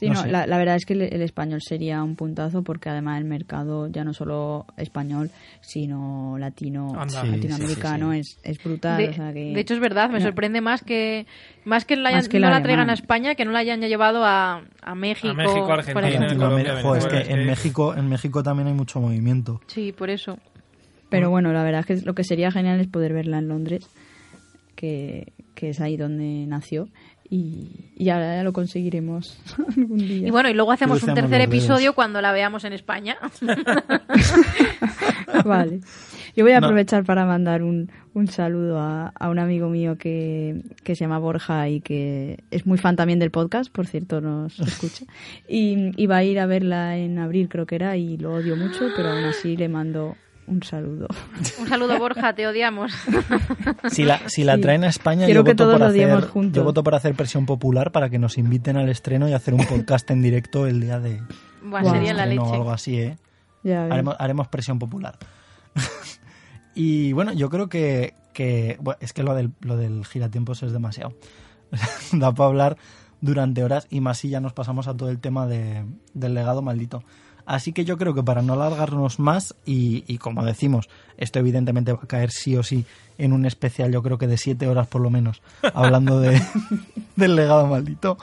Sí, No no, sé. la, la verdad es que el, el español sería un puntazo porque además el mercado ya no solo español, sino latino, Anda. Latinoamericano sí, sí, Es, es brutal. De, o sea que- de hecho es verdad, me sorprende más que más que, la, hayan- Más que el no la traigan a España, que no la hayan ya llevado a, a México. A México, Argentina, ejemplo. Colombia, Latinoamérica- Joder, es Venezuela, que en sí. México, en México también hay mucho movimiento. Sí, por eso. Pero bueno, la verdad es que lo que sería genial es poder verla en Londres, que, que es ahí donde nació. Y, y ahora ya lo conseguiremos <laughs> algún día. Y bueno, y luego hacemos un tercer episodio cuando la veamos en España. <laughs> Vale. Yo voy a No. aprovechar para mandar un, un saludo a, a un amigo mío que, que se llama Borja y que es muy fan también del podcast, por cierto, nos <laughs> escucha. Y, y va a ir a verla en abril, creo que era, y lo odio mucho, pero aún así le mando un saludo. un saludo, Borja, te odiamos. <laughs> Si la, si la Sí. traen a España, Quiero yo que voto, todos por hacer, juntos. yo voto por hacer presión popular para que nos inviten al estreno y hacer un podcast en directo el día de Buah, Guau. sería la leche. o algo así, ¿eh? Ya. Haremos, haremos presión popular. <laughs> y bueno, yo creo que, que bueno, es que lo del, lo del giratiempos es demasiado. <laughs> da para hablar durante horas y más si ya nos pasamos a todo el tema de, del legado maldito. Así que yo creo que para no alargarnos más y, y como decimos, esto evidentemente va a caer sí o sí en un especial, yo creo que de siete horas por lo menos, hablando de, <laughs> del legado maldito,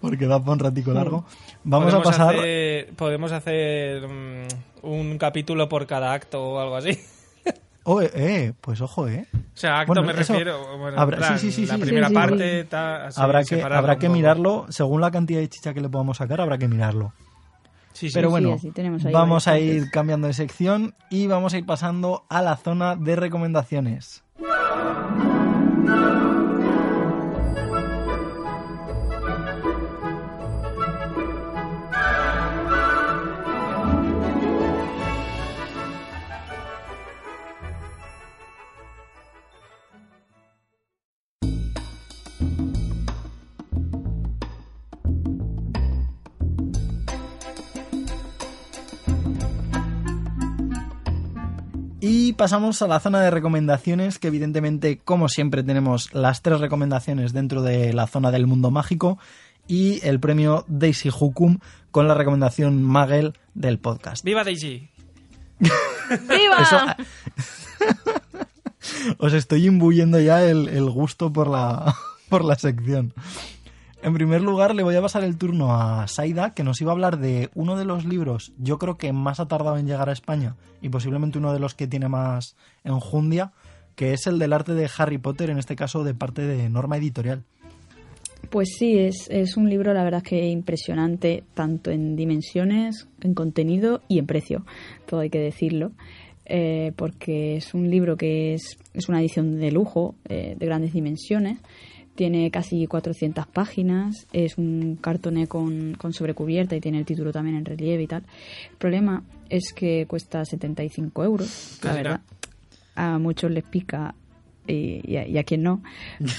porque da para un ratico largo. Vamos a pasar... Hacer, podemos hacer mm, un capítulo por cada acto o algo así. <laughs> Oh, eh, eh, pues ojo, ¿eh? O sea, acto Bueno, me eso refiero. Bueno, en habrá- plan, sí, sí, sí, La primera parte ta- así, habrá que, habrá que poco. mirarlo, según la cantidad de chicha que le podamos sacar, habrá que mirarlo. Sí, sí. Pero bueno, ahí vamos a ir cambiando de sección y vamos a ir pasando a la zona de recomendaciones. Pasamos a la zona de recomendaciones, que evidentemente, como siempre, tenemos las tres recomendaciones dentro de la zona del mundo mágico y el premio Daisy Hukum con la recomendación Magel del podcast. ¡Viva Daisy! <laughs> ¡Viva! Eso- <laughs> Os estoy imbuyendo ya el, el gusto por la, <laughs> por la sección. En primer lugar, le voy a pasar el turno a Saida, que nos iba a hablar de uno de los libros, yo creo que más ha tardado en llegar a España y posiblemente uno de los que tiene más enjundia, que es el del arte de Harry Potter, en este caso de parte de Norma Editorial. Pues sí, es, es un libro, la verdad, que impresionante, tanto en dimensiones, en contenido y en precio, todo hay que decirlo, eh, porque es un libro que es, es una edición de lujo, eh, de grandes dimensiones, tiene casi 400 páginas, es un cartoné con, con sobrecubierta y tiene el título también en relieve y tal. El problema es que cuesta 75 euros, la verdad. A muchos les pica y, y a, y a quien no,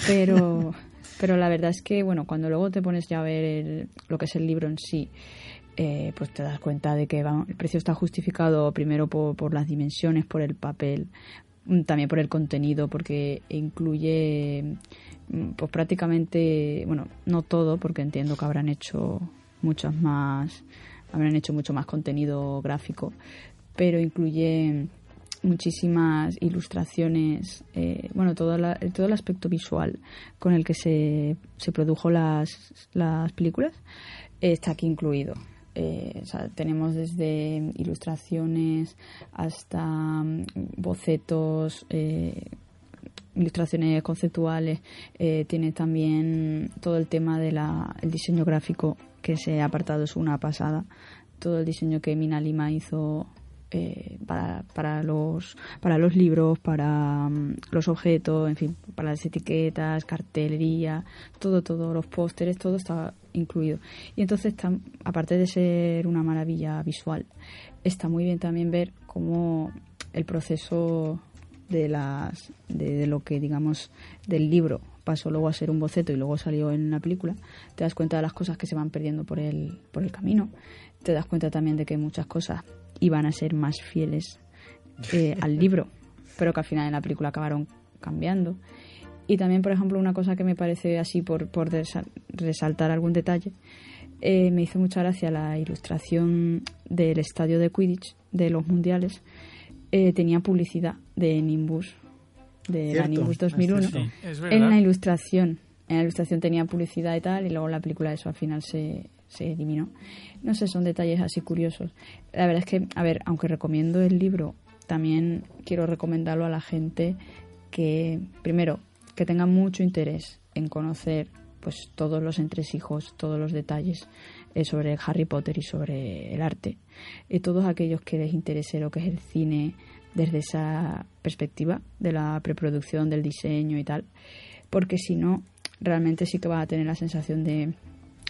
pero, <laughs> pero la verdad es que, bueno, cuando luego te pones ya a ver el- lo que es el libro en sí, eh, pues te das cuenta de que el precio está justificado primero por, por las dimensiones, por el papel, mm, también por el contenido, porque incluye pues prácticamente, bueno, no todo, porque entiendo que habrán hecho muchas más, habrán hecho mucho más contenido gráfico, pero incluye muchísimas ilustraciones, eh, bueno, todo, todo el aspecto visual con el que se, se produjo las, las películas está aquí incluido. eh, o sea, tenemos desde ilustraciones hasta mm, bocetos, eh, ilustraciones conceptuales, eh, tiene también todo el tema del el diseño gráfico, que ese apartado es una pasada. Todo el diseño que Mina Lima hizo eh, para, para, los, para los libros, para mm, los objetos, en fin, para las etiquetas, cartelería, todo, todo, los pósteres, todo está incluido. Y entonces, aparte de ser una maravilla visual, está muy bien también ver cómo el proceso de las de, lo que digamos del libro pasó luego a ser un boceto y luego salió en una película te das cuenta de las cosas que se van perdiendo por el por el camino te das cuenta también de que muchas cosas iban a ser más fieles eh, al libro, <laughs> pero que al final en la película acabaron cambiando. Y también, por ejemplo, una cosa que me parece así por, por resaltar algún detalle, eh, me hizo mucha gracia la ilustración del estadio de Quidditch de los mundiales. Eh, tenía publicidad de Nimbus, de la Nimbus 2001, en la ilustración. En la ilustración tenía publicidad y tal, y luego la película eso al final se, se eliminó. No sé, son detalles así curiosos. La verdad es que, a ver, aunque recomiendo el libro, también quiero recomendarlo a la gente que, primero, que tenga mucho interés en conocer pues todos los entresijos, todos los detalles eh, sobre Harry Potter y sobre el arte. Y todos aquellos que les interese lo que es el cine desde esa perspectiva de la preproducción, del diseño y tal, porque si no, realmente sí que vas a tener la sensación de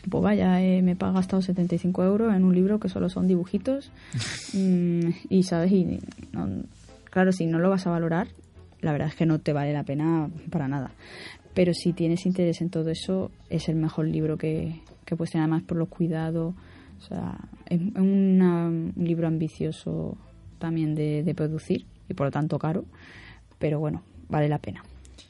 pues vaya, eh, me he gastado 75 euros en un libro que solo son dibujitos <laughs> mm, y, ¿sabes? Y, claro, si no lo vas a valorar, la verdad es que no te vale la pena para nada. Pero si tienes interés en todo eso, es el mejor libro que, que puedes tener, además por los cuidados. O sea, es un libro ambicioso también de, de producir y por lo tanto caro, pero bueno, vale la pena.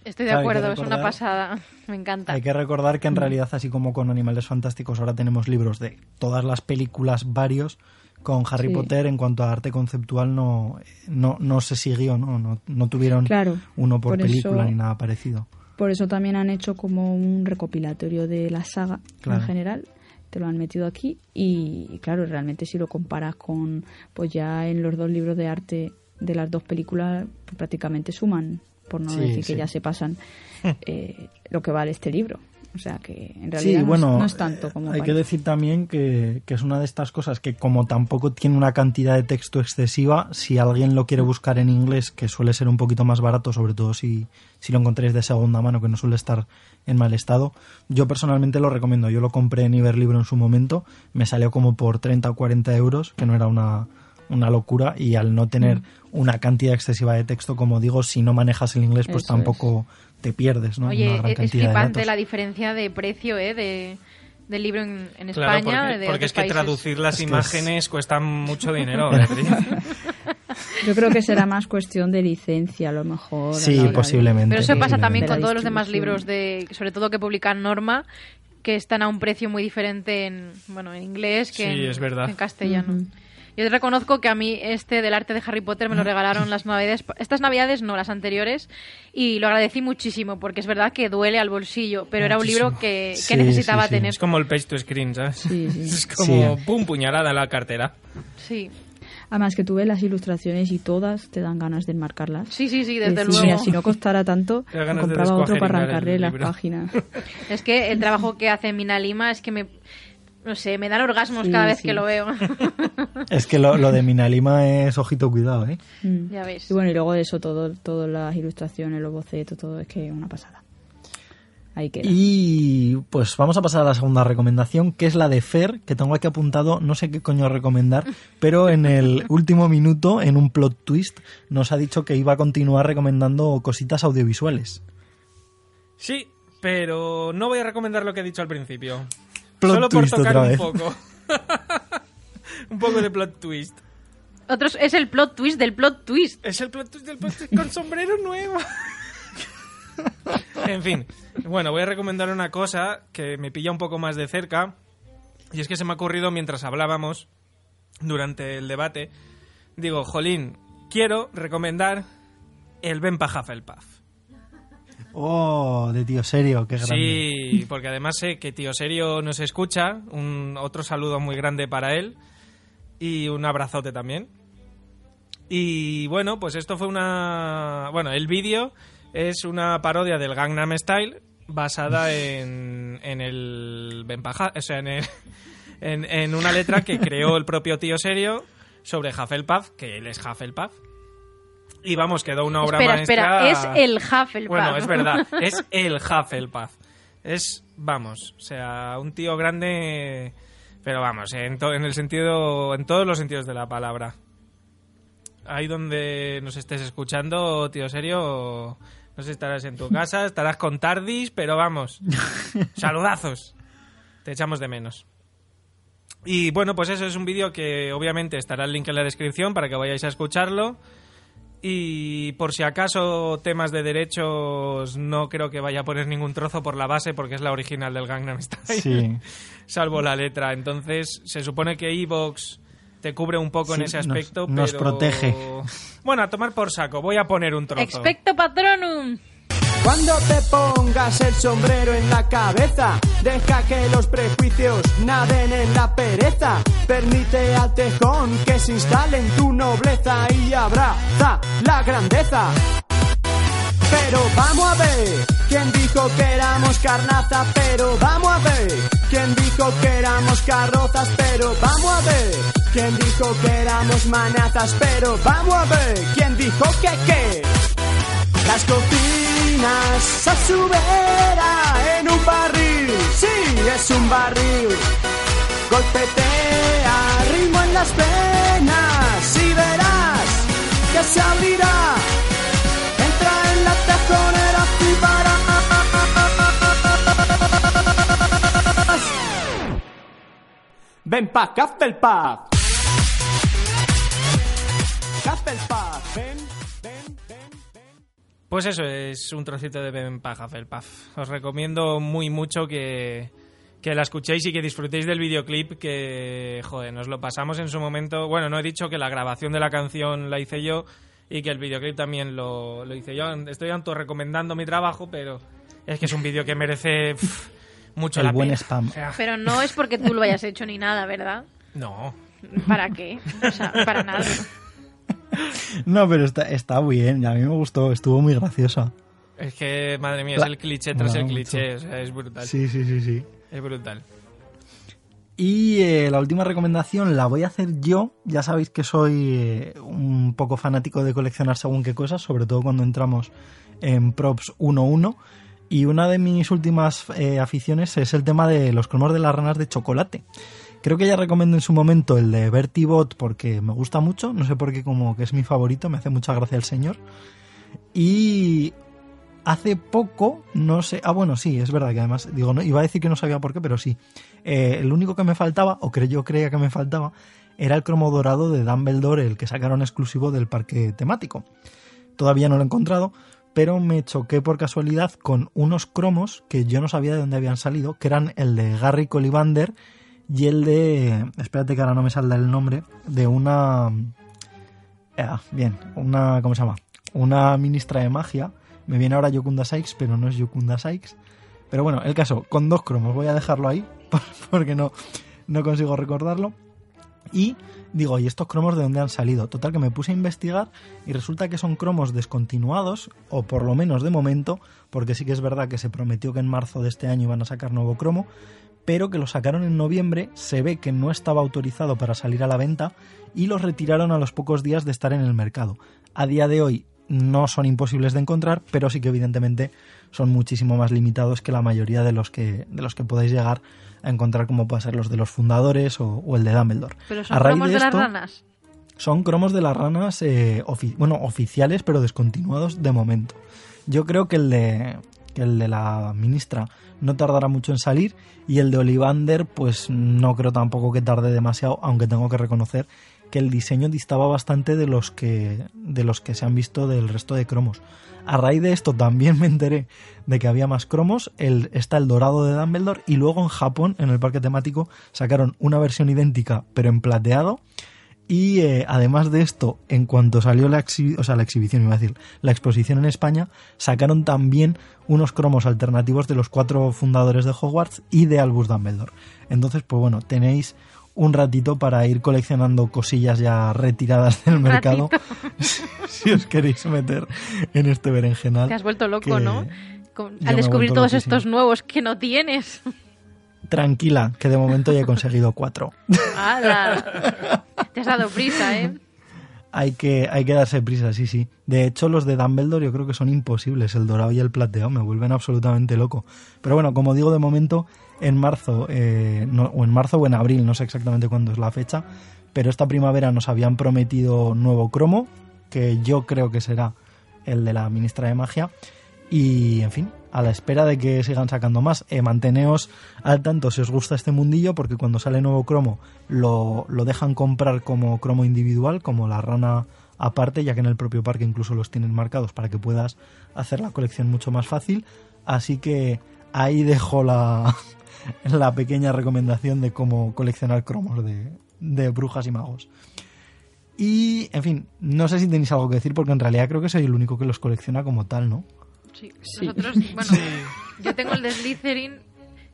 Estoy de acuerdo, es una pasada. Me encanta. Hay que recordar que en realidad, así como con Animales Fantásticos, ahora tenemos libros de todas las películas varios. Con Harry Potter, en cuanto a arte conceptual, no, no, no se siguió, ¿no? No, tuvieron uno por, película ni nada parecido. Por eso también han hecho como un recopilatorio de la saga en general. Te lo han metido aquí y, claro, realmente si lo comparas con, pues ya en los dos libros de arte de las dos películas, pues prácticamente suman por no decir que ya se pasan eh, lo que vale este libro. O sea que en realidad no, es, tanto como. Hay que decir también que, es una de estas cosas que, como tampoco tiene una cantidad de texto excesiva, si alguien lo quiere buscar en inglés, que suele ser un poquito más barato, sobre todo si, si lo encontréis de segunda mano, que no suele estar en mal estado, yo personalmente lo recomiendo. Yo lo compré en Iberlibro en su momento, me salió como por 30 o 40 euros, que no era una, una locura y al no tener mm. una cantidad excesiva de texto, como digo, si no manejas el inglés, pues tampoco te pierdes, ¿no? Oye, una gran es flipante la diferencia de precio, ¿eh? De, del libro en, España. Porque, es que traducir las imágenes cuesta mucho dinero. <laughs> Yo creo que será más cuestión de licencia, a lo mejor. Sí, posiblemente. Pero eso pasa también con todos los demás libros, de sobre todo que publican Norma, que están a un precio muy diferente en, bueno, en inglés que, en, castellano. Yo te reconozco que a mí este del arte de Harry Potter me lo regalaron las navidades, estas navidades no, las anteriores, y lo agradecí muchísimo, porque es verdad que duele al bolsillo, pero era un libro que, necesitaba tener. Es como el page to screen, ¿sabes? <laughs> Es como pum, puñalada en la cartera. Sí. Además que tú ves las ilustraciones y todas te dan ganas de enmarcarlas. Sí, sí, sí, desde luego. Mira, si no costara tanto, compraba otro para arrancarle las páginas. Es que el trabajo que hace Mina Lima es que me no sé, me dan orgasmos cada vez que lo veo. <laughs> Es que lo, de Minalima es ojito cuidado, ¿eh? Mm. Ya ves. Y bueno, y luego de eso, todo, todas las ilustraciones, los bocetos, todo es que una pasada. Ahí queda. Y pues vamos a pasar a la segunda recomendación, que es la de Fer, que tengo aquí apuntado, no sé qué coño recomendar, pero en el <laughs> último minuto, en un plot twist, nos ha dicho que iba a continuar recomendando cositas audiovisuales. Sí, pero no voy a recomendar lo que he dicho al principio. Solo por tocar un poco. <laughs> un poco de plot twist. Otros, es el plot twist del plot twist. Es el plot twist del plot twist con sombrero nuevo. <laughs> en fin, bueno, voy a recomendar una cosa que me pilla un poco más de cerca. Y es que se me ha ocurrido mientras hablábamos durante el debate. Digo, Jolín, quiero recomendar el Ben Hufflepuff. Oh, de tío serio, qué grande. Sí, porque además sé que tío serio nos escucha. Un, otro saludo muy grande para él. Y un abrazote también. Y bueno, pues esto fue una... Bueno, el vídeo es una parodia del Gangnam Style basada en, en el o sea, en, el- en, en una letra que creó el propio tío serio sobre Hufflepuff, que él es Hufflepuff. Y vamos, quedó una obra espera, maestra. espera, es el Hufflepuff. Bueno, es verdad, es el Hufflepuff. Es, vamos, o sea, un tío grande, pero vamos, en, en el sentido, en todos los sentidos de la palabra. Ahí donde nos estés escuchando, tío serio, no sé si estarás en tu casa, estarás con Tardis, pero vamos, <laughs> saludazos. Te echamos de menos. Y bueno, pues eso es un vídeo que obviamente estará el link en la descripción para que vayáis a escucharlo. Y por si acaso temas de derechos no creo que vaya a poner ningún trozo por la base porque es la original del Gangnam Style. Sí. <laughs> Salvo la letra. Entonces se supone que Evox te cubre un poco en ese nos- aspecto. nos pero- protege. <laughs> Bueno, a tomar por saco. Voy a poner un trozo. Expecto Patronum. Cuando te pongas el sombrero en la cabeza, deja que los prejuicios naden en la pereza. Permite al tejón que se instale en tu nobleza y abraza la grandeza. Pero vamos a ver, ¿quién dijo que éramos carnaza? Pero vamos a ver, ¿quién dijo que éramos carrozas? Pero vamos a ver, ¿quién dijo que éramos manazas? Pero vamos a ver, ¿quién dijo que qué? Las cocinas a su vera en un barril, sí, es un barril. Golpetea ritmo en las venas y verás que se abrirá. Entra en la taconera y Ven pa'. Hufflepuff, Pues eso es un trocito de Ben Hufflepuff. Os recomiendo muy mucho que, que la escuchéis y que disfrutéis del videoclip que, joder, nos lo pasamos en su momento. Bueno, no he dicho que la grabación de la canción la hice yo y que el videoclip también lo, lo hice yo. Estoy recomendando mi trabajo, pero es que es un vídeo que merece mucho El la buen pena. spam. O sea, Pero no es porque tú lo hayas hecho ni nada, ¿verdad? <laughs> no. ¿Para qué? O sea, para nada. No, pero está, está bien. A mí me gustó. Estuvo muy graciosa. Es que, madre mía, La- es el cliché tras el cliché. O sea, es brutal. Sí, sí, sí, sí. Es brutal. Y eh, la última recomendación la voy a hacer yo. Ya sabéis que soy eh, un poco fanático de coleccionar según qué cosas, sobre todo cuando entramos en Props 1.1. Y una de mis últimas eh, aficiones es el tema de los cromos de las ranas de chocolate. Creo que ya recomiendo en su momento el de Bertie Bot porque me gusta mucho. No sé por qué, como que es mi favorito, me hace mucha gracia el señor. Y hace poco, no sé. Ah, bueno, sí, es verdad que además, digo, iba a decir que no sabía por qué, pero sí. Eh, el único que me faltaba, o que yo creía que me faltaba, era el cromo dorado de Dumbledore, el que sacaron exclusivo del parque temático. Todavía no lo he encontrado, pero me choqué por casualidad con unos cromos que yo no sabía de dónde habían salido, que eran el de Garry Collivander y el de. Espérate que ahora no me salda el nombre, de una. Ah, bien, una. ¿Cómo se llama? Una ministra de magia. Me viene ahora Yokunda Sykes, pero no es Yokunda Sykes. Pero bueno, el caso, con dos cromos, voy a dejarlo ahí, <laughs> porque no, no consigo recordarlo. Y digo, ¿y estos cromos de dónde han salido? Total que me puse a investigar y resulta que son cromos descontinuados, o por lo menos de momento, porque sí que es verdad que se prometió que en marzo de este año iban a sacar nuevo cromo, pero que lo sacaron en noviembre, se ve que no estaba autorizado para salir a la venta y los retiraron a los pocos días de estar en el mercado. A día de hoy no son imposibles de encontrar, pero sí que evidentemente son muchísimo más limitados que la mayoría de los que, de los que podáis llegar a encontrar como pueden ser los de los fundadores o, o el de Dumbledore. Pero son A raíz cromos de, las esto, ranas. Son cromos de las ranas, eh, ofi- bueno, oficiales, pero descontinuados de momento. Yo creo que el de que el de la ministra no tardará mucho en salir. Y el de Olivander, pues no creo tampoco que tarde demasiado, aunque tengo que reconocer que el diseño distaba bastante de los que de los que se han visto del resto de cromos. A raíz de esto también me enteré de que había más cromos, el, está el dorado de Dumbledore y luego en Japón, en el parque temático, sacaron una versión idéntica pero en plateado Y eh, además de esto, en cuanto salió la, o sea, la exhibición, iba a decir, la exposición en España, sacaron también unos cromos alternativos de los cuatro fundadores de Hogwarts y de Albus Dumbledore. Entonces, pues bueno, tenéis un ratito para ir coleccionando cosillas ya retiradas del mercado <laughs> si os queréis meter en este berenjenal. Te has vuelto loco, ¿no? al descubrir todos estos nuevos que no tienes. Tranquila, que de momento ya he conseguido cuatro. <laughs> Te has dado prisa, ¿eh? Hay que, hay que darse prisa, sí, sí. De hecho, los de Dumbledore yo creo que son imposibles. El dorado y el plateado me vuelven absolutamente loco. Pero bueno, como digo, de momento, en marzo, eh, o en marzo o en abril, no sé exactamente cuándo es la fecha, pero esta primavera nos habían prometido nuevo cromo, que yo creo que será el de la ministra de magia. Y, en fin, a la espera de que sigan sacando más. Eh, manteneos al tanto si os gusta este mundillo, porque cuando sale nuevo cromo lo, lo dejan comprar como cromo individual, como la rana aparte, ya que en el propio parque incluso los tienen marcados para que puedas hacer la colección mucho más fácil. Así que ahí dejo la, <laughs> la pequeña recomendación de cómo coleccionar cromos de, de brujas y magos. Y, en fin, no sé si tenéis algo que decir, porque en realidad creo que soy el único que los colecciona como tal, ¿no? Sí. Nosotros, <laughs> bueno, yo tengo el de Slytherin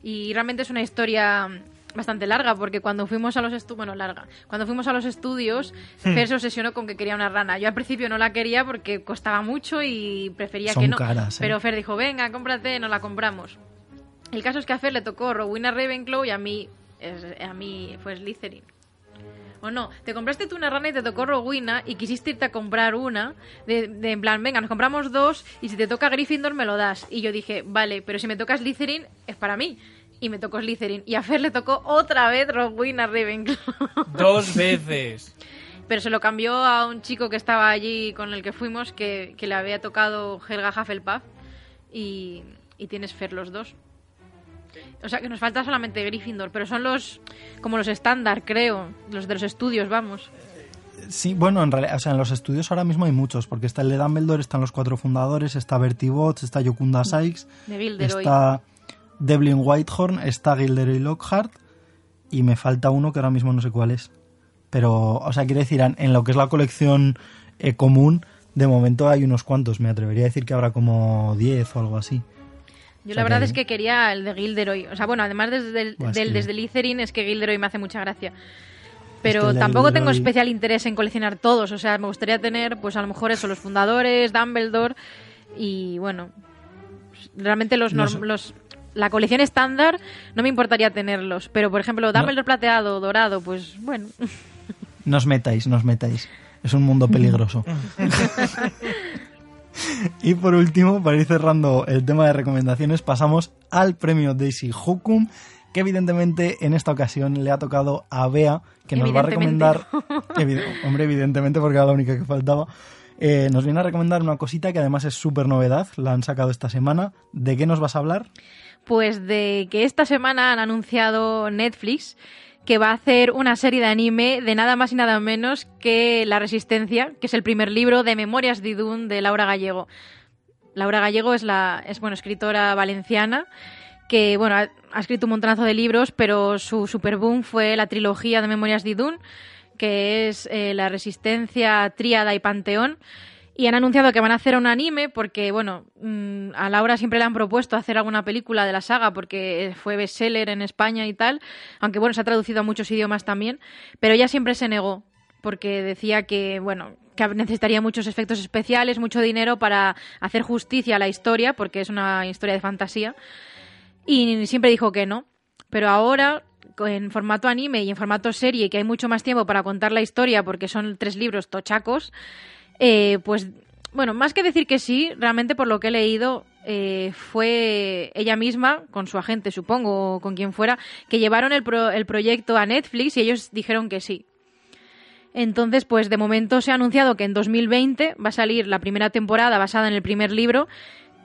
y realmente es una historia bastante larga porque cuando fuimos a los estudios, bueno, larga, cuando fuimos a los estudios, hmm. Fer se obsesionó con que quería una rana. Yo al principio no la quería porque costaba mucho y prefería que no. ¿eh? Pero Fer dijo, venga, cómprate, no la compramos. El caso es que a Fer le tocó Rowena Ravenclaw y a mí, a mí fue Slytherin o no, te compraste tú una rana y te tocó Rowena y quisiste irte a comprar una, de, en plan, venga, nos compramos dos y si te toca Gryffindor me lo das. Y yo dije, vale, pero si me toca Slytherin es para mí. Y me tocó Slytherin. Y a Fer le tocó otra vez Rowena Ravenclaw. <laughs> Dos veces. pero se lo cambió a un chico que estaba allí con el que fuimos, que, le había tocado Helga Hufflepuff. Y, y tienes Fer los dos. O sea, que nos falta solamente Gryffindor, pero son los como los estándar, creo, los de los estudios, vamos. Sí, bueno, en realidad, o sea, en los estudios ahora mismo hay muchos, porque está el de Dumbledore, están los cuatro fundadores, está Bertie Botts, está Yokunda Sykes, está Devlin Whitehorn, está Gilderoy Lockhart y me falta uno que ahora mismo no sé cuál es. Pero, o sea, quiere decir, en lo que es la colección eh, común, de momento hay unos cuantos, me atrevería a decir que habrá como 10 o algo así. Yo la verdad es que quería el de Gilderoy. O sea, bueno, además desde el, del, desde Litherin es que Gilderoy me hace mucha gracia. Pero tampoco tengo especial interés en coleccionar todos. O sea, me gustaría tener, pues a lo mejor eso, los fundadores, Dumbledore y bueno, realmente los, los la colección estándar no me importaría tenerlos. Pero por ejemplo, Dumbledore plateado, dorado, pues bueno. Nos metáis, nos metáis. Es un mundo peligroso. <laughs> y por último, para ir cerrando el tema de recomendaciones, pasamos al premio Daisy Hukum, que evidentemente en esta ocasión le ha tocado a Bea, que nos va a recomendar, hombre, evidentemente porque era la única que faltaba, eh, nos viene a recomendar una cosita que además es súper novedad, la han sacado esta semana. ¿De qué nos vas a hablar? Pues de que esta semana han anunciado Netflix que va a hacer una serie de anime de nada más y nada menos que La Resistencia, que es el primer libro de Memorias de Idún de Laura Gallego. Laura Gallego es la es escritora valenciana que bueno, ha, escrito un montonazo de libros, pero su super boom fue la trilogía de Memorias de Idún, que es eh, La Resistencia, Tríada y Panteón y han anunciado que van a hacer un anime porque, bueno, mm, a Laura siempre le han propuesto hacer alguna película de la saga porque fue bestseller en España y tal, aunque bueno, se ha traducido a muchos idiomas también, pero ella siempre se negó porque decía que, bueno, que necesitaría muchos efectos especiales, mucho dinero para hacer justicia a la historia, porque es una historia de fantasía, y siempre dijo que no. Pero ahora, en formato anime y en formato serie, que hay mucho más tiempo para contar la historia, porque son tres libros tochacos, eh, pues bueno, más que decir que sí, realmente por lo que he leído eh, fue ella misma, con su agente supongo, o con quien fuera, que llevaron el, el proyecto a Netflix y ellos dijeron que sí. Entonces, pues de momento se ha anunciado que en 2020 va a salir la primera temporada basada en el primer libro,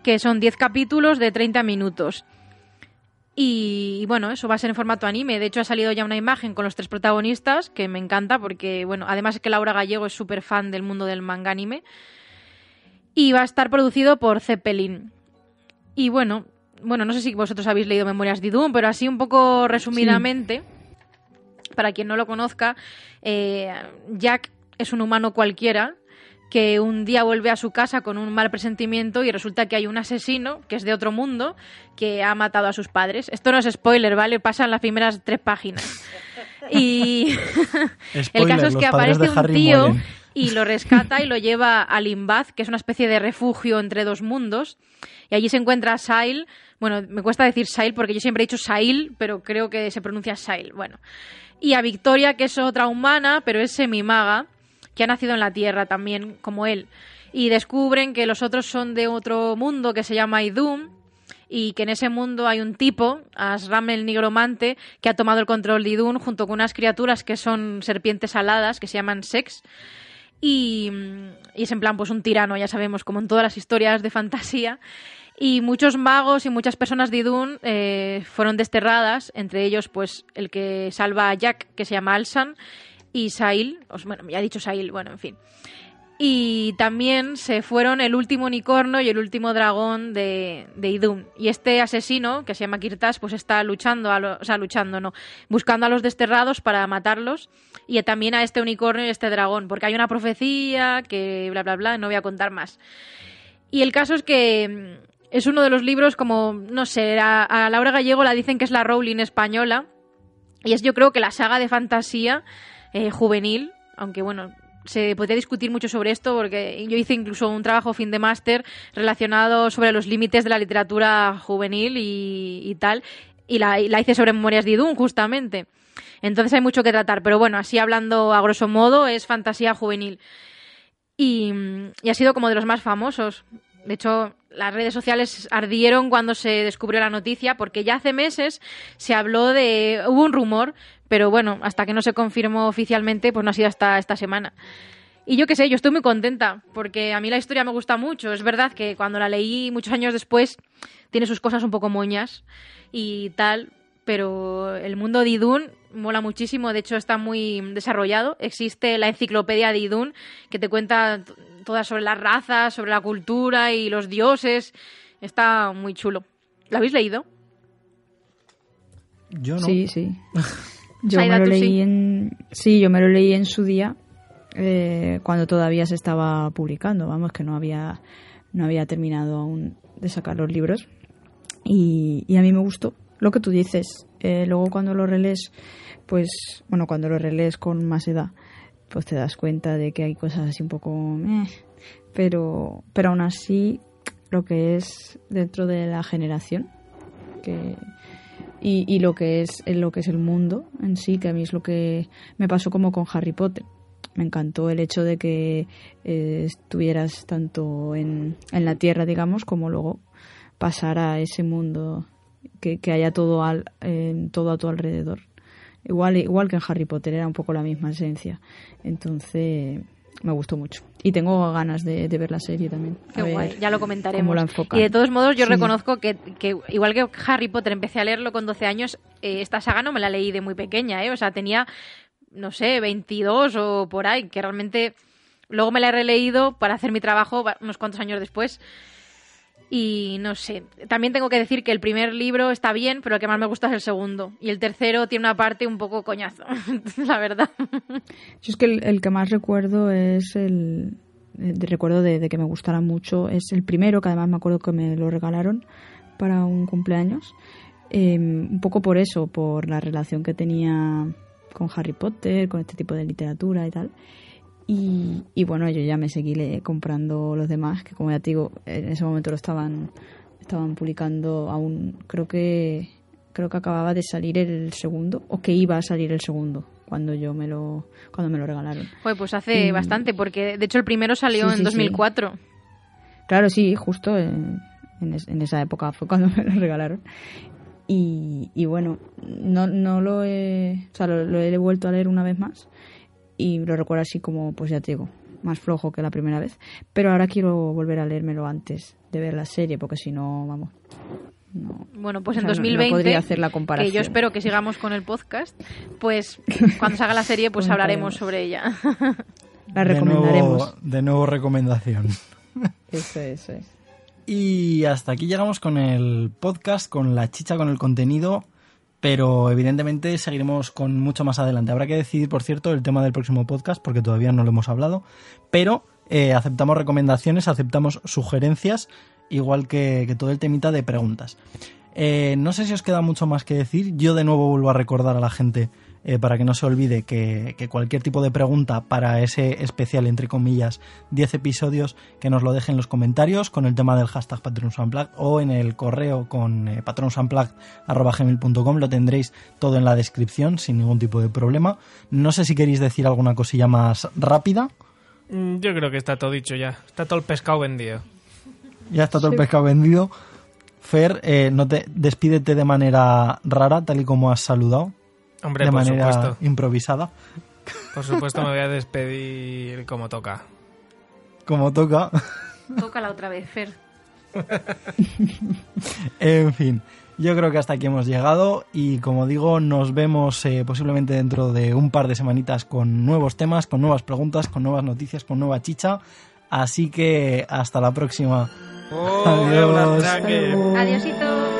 que son 10 capítulos de 30 minutos. Y, bueno, eso va a ser en formato anime. De hecho, ha salido ya una imagen con los tres protagonistas, que me encanta porque, bueno, además es que Laura Gallego es súper fan del mundo del manga anime. Y va a estar producido por Zeppelin. Y bueno, bueno, no sé si vosotros habéis leído Memorias de Doom, pero así un poco resumidamente. Para quien no lo conozca, eh, Jack es un humano cualquiera que un día vuelve a su casa con un mal presentimiento y resulta que hay un asesino, que es de otro mundo, que ha matado a sus padres. Esto no es spoiler, ¿vale? Pasan las primeras tres páginas. Y <laughs> el caso es que aparece un tío mueren. y lo rescata y lo lleva a Limbaz, que es una especie de refugio entre dos mundos. Y allí se encuentra Sail. Bueno, me cuesta decir Sail porque yo siempre he dicho Sail, pero creo que se pronuncia Sail. Bueno. Y a Victoria, que es otra humana, pero es semimaga, que ha nacido en la Tierra también, como él. Y descubren que los otros son de otro mundo que se llama Idum y que en ese mundo hay un tipo, Asram el nigromante, que ha tomado el control de Idun junto con unas criaturas que son serpientes aladas, que se llaman Sex. Y, y es en plan, pues un tirano, ya sabemos, como en todas las historias de fantasía. Y muchos magos y muchas personas de Idun eh, fueron desterradas, entre ellos, pues, el que salva a Jack, que se llama Alsan, y Sail, bueno, ya he dicho Sail, bueno, en fin. Y también se fueron el último unicornio y el último dragón de, de Idum. Y este asesino, que se llama Kirtas, pues está luchando, a lo- o sea, luchando, no, buscando a los desterrados para matarlos. Y también a este unicornio y este dragón, porque hay una profecía que bla, bla, bla, no voy a contar más. Y el caso es que mm, es uno de los libros como, no sé, a, a Laura Gallego la dicen que es la Rowling española. Y es yo creo que la saga de fantasía eh, juvenil, aunque bueno, se podría discutir mucho sobre esto porque yo hice incluso un trabajo fin de máster relacionado sobre los límites de la literatura juvenil y, tal, y la, y la hice sobre Memorias de Idún, justamente. Entonces hay mucho que tratar, pero bueno, así hablando a grosso modo, es fantasía juvenil. Y, y ha sido como de los más famosos. De hecho, las redes sociales ardieron cuando se descubrió la noticia, porque ya hace meses se habló de. Hubo un rumor, pero bueno, hasta que no se confirmó oficialmente, pues no ha sido hasta esta semana. Y yo qué sé, yo estoy muy contenta, porque a mí la historia me gusta mucho. Es verdad que cuando la leí muchos años después, tiene sus cosas un poco moñas y tal, pero el mundo de Idun mola muchísimo, de hecho está muy desarrollado. Existe la enciclopedia de Idun, que te cuenta todas sobre las razas, sobre la cultura y los dioses. Está muy chulo. ¿Lo habéis leído? Yo no. Sí, sí. <laughs> Yo Saida, me lo ¿tú leí sí? en. Sí, yo me lo leí en su día, eh, cuando todavía se estaba publicando. Vamos, que no había, no había terminado aún de sacar los libros. Y, y a mí me gustó lo que tú dices. Eh, luego cuando lo relees, pues, bueno, cuando lo relees con más edad, pues te das cuenta de que hay cosas así un poco. meh, pero, pero aún así, lo que es dentro de la generación, que y, y lo que es lo que es el mundo en sí que a mí es lo que me pasó como con Harry Potter me encantó el hecho de que eh, estuvieras tanto en, en la tierra digamos como luego pasar a ese mundo que, que haya todo al, eh, todo a tu alrededor igual igual que en Harry Potter era un poco la misma esencia entonces me gustó mucho y tengo ganas de, de ver la serie también a Qué ver guay, ya lo comentaremos. la y de todos modos, yo Sí. reconozco que, que igual que Harry Potter empecé a leerlo con 12 años, eh, esta saga no me la leí de muy pequeña, ¿eh? O sea, tenía, no sé, 22 o por ahí, que realmente luego me la he releído para hacer mi trabajo unos cuantos años después. Y no sé, también tengo que decir que el primer libro está bien, pero el que más me gusta es el segundo. Y el tercero tiene una parte un poco coñazo, <laughs> la verdad. Yo es que el, que más recuerdo es el. eh, recuerdo de, que me gustara mucho. Es el primero, que además me acuerdo que me lo regalaron para un cumpleaños. Eh, un poco por eso, por la relación que tenía con Harry Potter, con este tipo de literatura y tal. Y, y bueno, yo ya me seguí le- comprando los demás, que como ya te digo, en ese momento lo estaban, estaban publicando aún, creo que creo que acababa de salir el segundo, o que iba a salir el segundo, cuando yo me lo, cuando me lo regalaron. Pues hace Y- bastante, porque de hecho el primero salió Sí, en sí, sí. 2004. Claro, sí, justo en, en es- en esa época fue cuando <laughs> me lo regalaron. Y, y bueno, no, no lo he, o sea, lo, lo he vuelto a leer una vez más y lo recuerdo así como, pues ya te digo, más flojo que la primera vez. Pero ahora quiero volver a leérmelo antes de ver la serie, porque si no, vamos, no. Bueno, pues O en sea, no- no 2020, podría hacer la que comparación. yo espero que sigamos con el podcast, pues <laughs> cuando salga la serie pues hablaremos sobre ella. La De recomendaremos. nuevo, de nuevo recomendación. <laughs> Eso, eso es. Y hasta aquí llegamos con el podcast, con la chicha, con el contenido. Pero evidentemente seguiremos con mucho más adelante. Habrá que decidir, por cierto, el tema del próximo podcast, porque todavía no lo hemos hablado, pero eh, aceptamos recomendaciones, aceptamos sugerencias, igual que, todo el temita de preguntas. Eh, no sé si os queda mucho más que decir. Yo de nuevo vuelvo a recordar a la gente eh, para que no se olvide que, que cualquier tipo de pregunta para ese especial, entre comillas, 10 episodios, que nos lo dejen en los comentarios con el tema del hashtag Patrons Unplugged o en el correo con eh. Lo tendréis todo en la descripción sin ningún tipo de problema. No sé si queréis decir alguna cosilla más rápida. Mm, Yo creo que está todo dicho ya. Está todo el pescado vendido. Ya está todo el pescado vendido. Fer, eh, no te despídete de manera rara, tal y como has saludado, Hombre, de por manera supuesto. improvisada, Por supuesto me voy a despedir como toca. como toca. Tócala otra vez, Fer. <laughs> En fin, yo creo que hasta aquí hemos llegado y como digo, nos vemos eh, posiblemente dentro de un par de semanitas con nuevos temas, con nuevas preguntas, con nuevas noticias, con nueva chicha. Así que hasta la próxima. ¡Oh, Adiós. Adiósito.